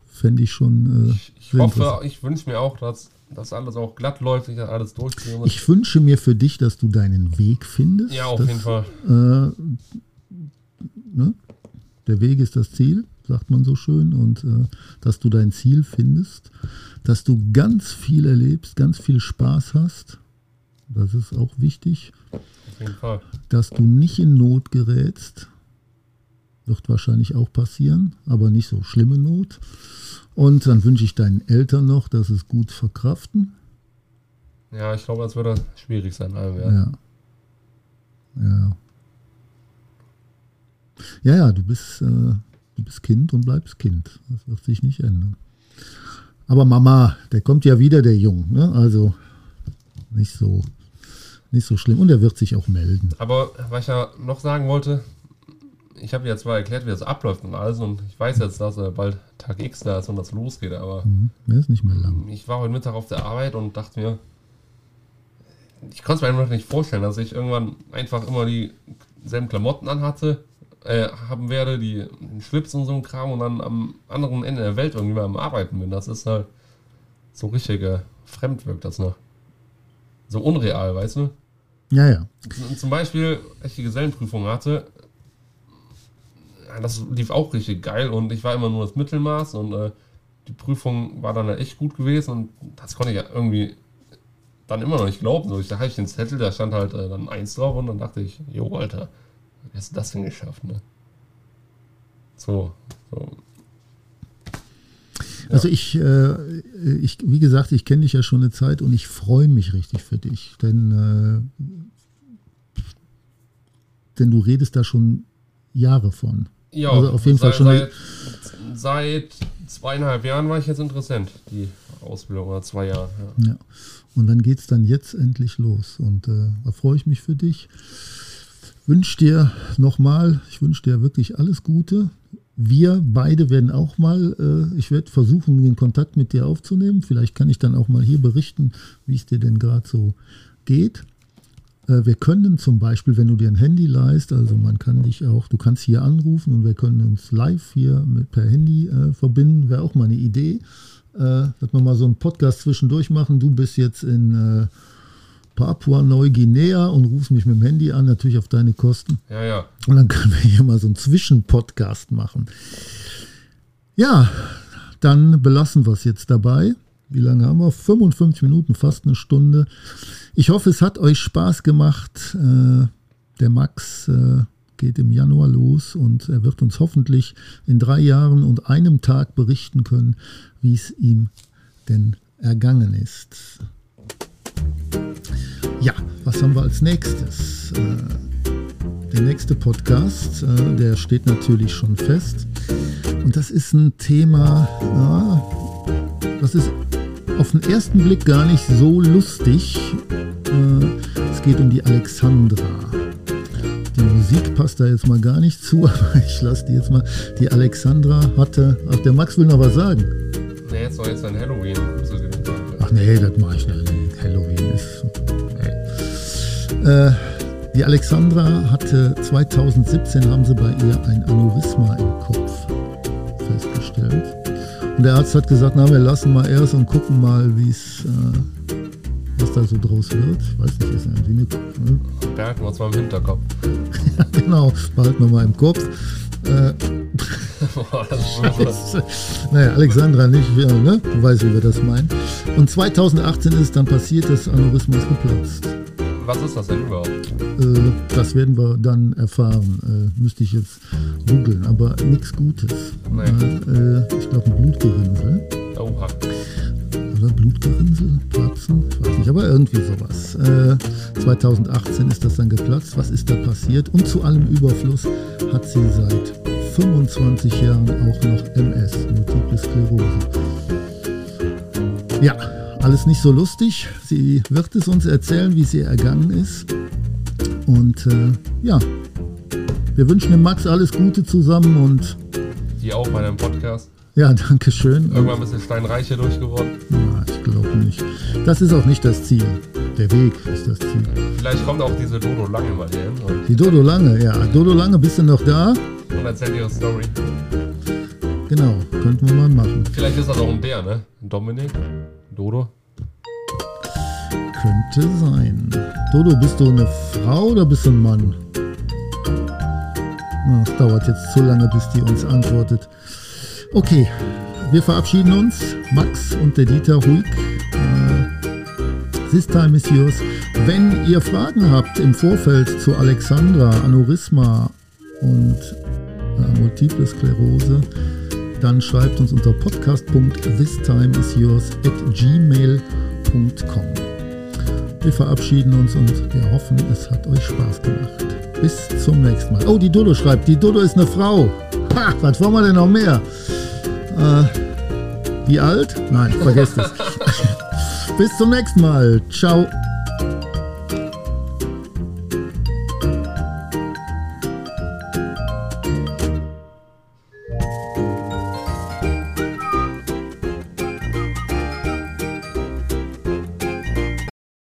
Fände ich schon. Äh, Ich sehr hoffe, ich wünsche mir auch, dass das alles auch glatt läuft, ich das alles durchziehe. ich wünsche mir für dich, dass du deinen Weg findest. ja, auf dass, jeden Fall. Äh, ne? Der Weg ist das Ziel, sagt man so schön, und äh, dass du dein Ziel findest, dass du ganz viel erlebst, ganz viel Spaß hast. Das ist auch wichtig. Auf jeden Fall. dass du nicht in Not gerätst. Wird wahrscheinlich auch passieren, aber nicht so schlimme Not. Und dann wünsche ich deinen Eltern noch, dass es gut verkraften. Ja, ich glaube, das würde schwierig sein. Ja. Ja. Ja, ja, du bist, äh, du bist Kind und bleibst Kind. Das wird sich nicht ändern. Aber Mama, der kommt ja wieder, der Jung. Ne? Also nicht so, nicht so schlimm. Und er wird sich auch melden. Aber was ich ja noch sagen wollte, ich habe dir zwar erklärt, wie das abläuft und alles, und ich weiß jetzt, dass äh, bald Tag X da ist und das losgeht, aber Mhm. Ist nicht mehr lang. ich war heute Mittag auf der Arbeit und dachte mir, ich konnte es mir einfach nicht vorstellen, dass ich irgendwann einfach immer dieselben Klamotten anhatte, äh, haben werde, die den Schlips und so ein Kram und dann am anderen Ende der Welt irgendwie mal am Arbeiten bin. Das ist halt so richtig äh, fremd wirkt das noch. So unreal, weißt du? Ja, ja. Z- Zum Beispiel, als ich die Gesellenprüfung hatte, das lief auch richtig geil und ich war immer nur das Mittelmaß und äh, die Prüfung war dann echt gut gewesen und das konnte ich ja irgendwie dann immer noch nicht glauben. So, ich, da hatte ich den Zettel, da stand halt äh, dann eins drauf und dann dachte ich, jo, Alter, wie hast du das denn geschafft, ne? So, so. Also ich, äh, ich, wie gesagt, ich kenne dich ja schon eine Zeit und ich freue mich richtig für dich, denn äh, denn du redest da schon Jahre von. Ja, Also auf jeden Fall schon Seit, seit zweieinhalb Jahren war ich jetzt interessant, die Ausbildung, oder zwei Jahre. Ja. Ja. Und dann geht es dann jetzt endlich los. Und äh, da freue ich mich für dich. Wünsche dir nochmal, ich wünsche dir wirklich alles Gute. Wir beide werden auch mal, äh, ich werde versuchen, den Kontakt mit dir aufzunehmen. Vielleicht kann ich dann auch mal hier berichten, wie es dir denn gerade so geht. Äh, wir können zum Beispiel, wenn du dir ein Handy leist, also man kann dich auch, du kannst hier anrufen und wir können uns live hier mit per Handy äh, verbinden, wäre auch mal eine Idee äh, dass wir mal so einen Podcast zwischendurch machen. Du bist jetzt in äh, Papua-Neuguinea und rufst mich mit dem Handy an, natürlich auf deine Kosten. ja, ja. Und dann können wir hier mal so einen Zwischenpodcast machen. Ja, dann belassen wir es jetzt dabei. Wie lange haben wir? 55 Minuten, fast eine Stunde. Ich hoffe, es hat euch Spaß gemacht. Äh, der Max äh, geht im Januar los und er wird uns hoffentlich in drei Jahren und einem Tag berichten können, wie es ihm denn ergangen ist. Ja, was haben wir als nächstes? Äh, der nächste Podcast, der steht natürlich schon fest. Und das ist ein Thema, das ist auf den ersten Blick gar nicht so lustig. Äh, es geht um die Alexandra. Die Musik passt da jetzt mal gar nicht zu, aber ich lasse die jetzt mal. Die Alexandra hatte. Ach, der Max will noch was sagen. Nee, jetzt soll jetzt ein halloween Ach nee, das mache ich nicht. Halloween ist. Nee. Äh, die Alexandra hatte 2017 haben sie bei ihr ein Aneurysma im Kopf festgestellt. Der Arzt hat gesagt, na, wir lassen mal erst und gucken mal, wie es, äh, was da so draus wird. Ich weiß nicht, ist irgendwie eine, ne? Behalten wir uns mal im Hinterkopf. ja, genau, behalten wir mal im Kopf. Äh, Boah. Naja, Alexandra nicht, ne? du weißt, wie wir das meinen. Und 2018 ist dann passiert, das Aneurysma ist geplatzt. Was ist das denn überhaupt? Äh, das werden wir dann erfahren. Äh, müsste ich jetzt googeln, aber nichts Gutes. Nee. Äh, ich glaube, irgendwie sowas. Äh, 2018 ist das dann geplatzt. Was ist da passiert? Und zu allem Überfluss hat sie seit 25 Jahren auch noch MS, Multiple Sklerose. Ja, alles nicht so lustig. Sie wird es uns erzählen, wie sie ergangen ist. Und äh, ja, wir wünschen dem Max alles Gute zusammen und Die auch bei deinem Podcast. Ja, danke schön. Irgendwann bist du steinreich hier durchgeworden. Na, ich glaube nicht. Das ist auch nicht das Ziel. Der Weg ist das Ziel. Vielleicht kommt auch diese Dodo Lange mal hier hin Die Dodo Lange, ja. Dodo Lange, bist du noch da? und erzählt ihre Story. Genau, könnten wir mal machen. Vielleicht ist das auch ein Bär, ne? Ein Dominik? Dodo? Könnte sein. Dodo, bist du eine Frau oder bist du ein Mann? Es dauert jetzt zu lange, bis die uns antwortet. Okay, wir verabschieden uns. Max und der Dieter Huig. Äh, This time is yours. Wenn ihr Fragen habt im Vorfeld zu Alexandra, Aneurysma und äh, Multiple Sklerose, dann schreibt uns unter podcast.thistimeisyours at gmail.com. Wir verabschieden uns und wir hoffen, es hat euch Spaß gemacht. Bis zum nächsten Mal. Oh, die Dodo schreibt, die Dodo ist eine Frau. Ha, was wollen wir denn noch mehr? Äh, wie alt? Nein, vergesst es. Bis zum nächsten Mal. Ciao.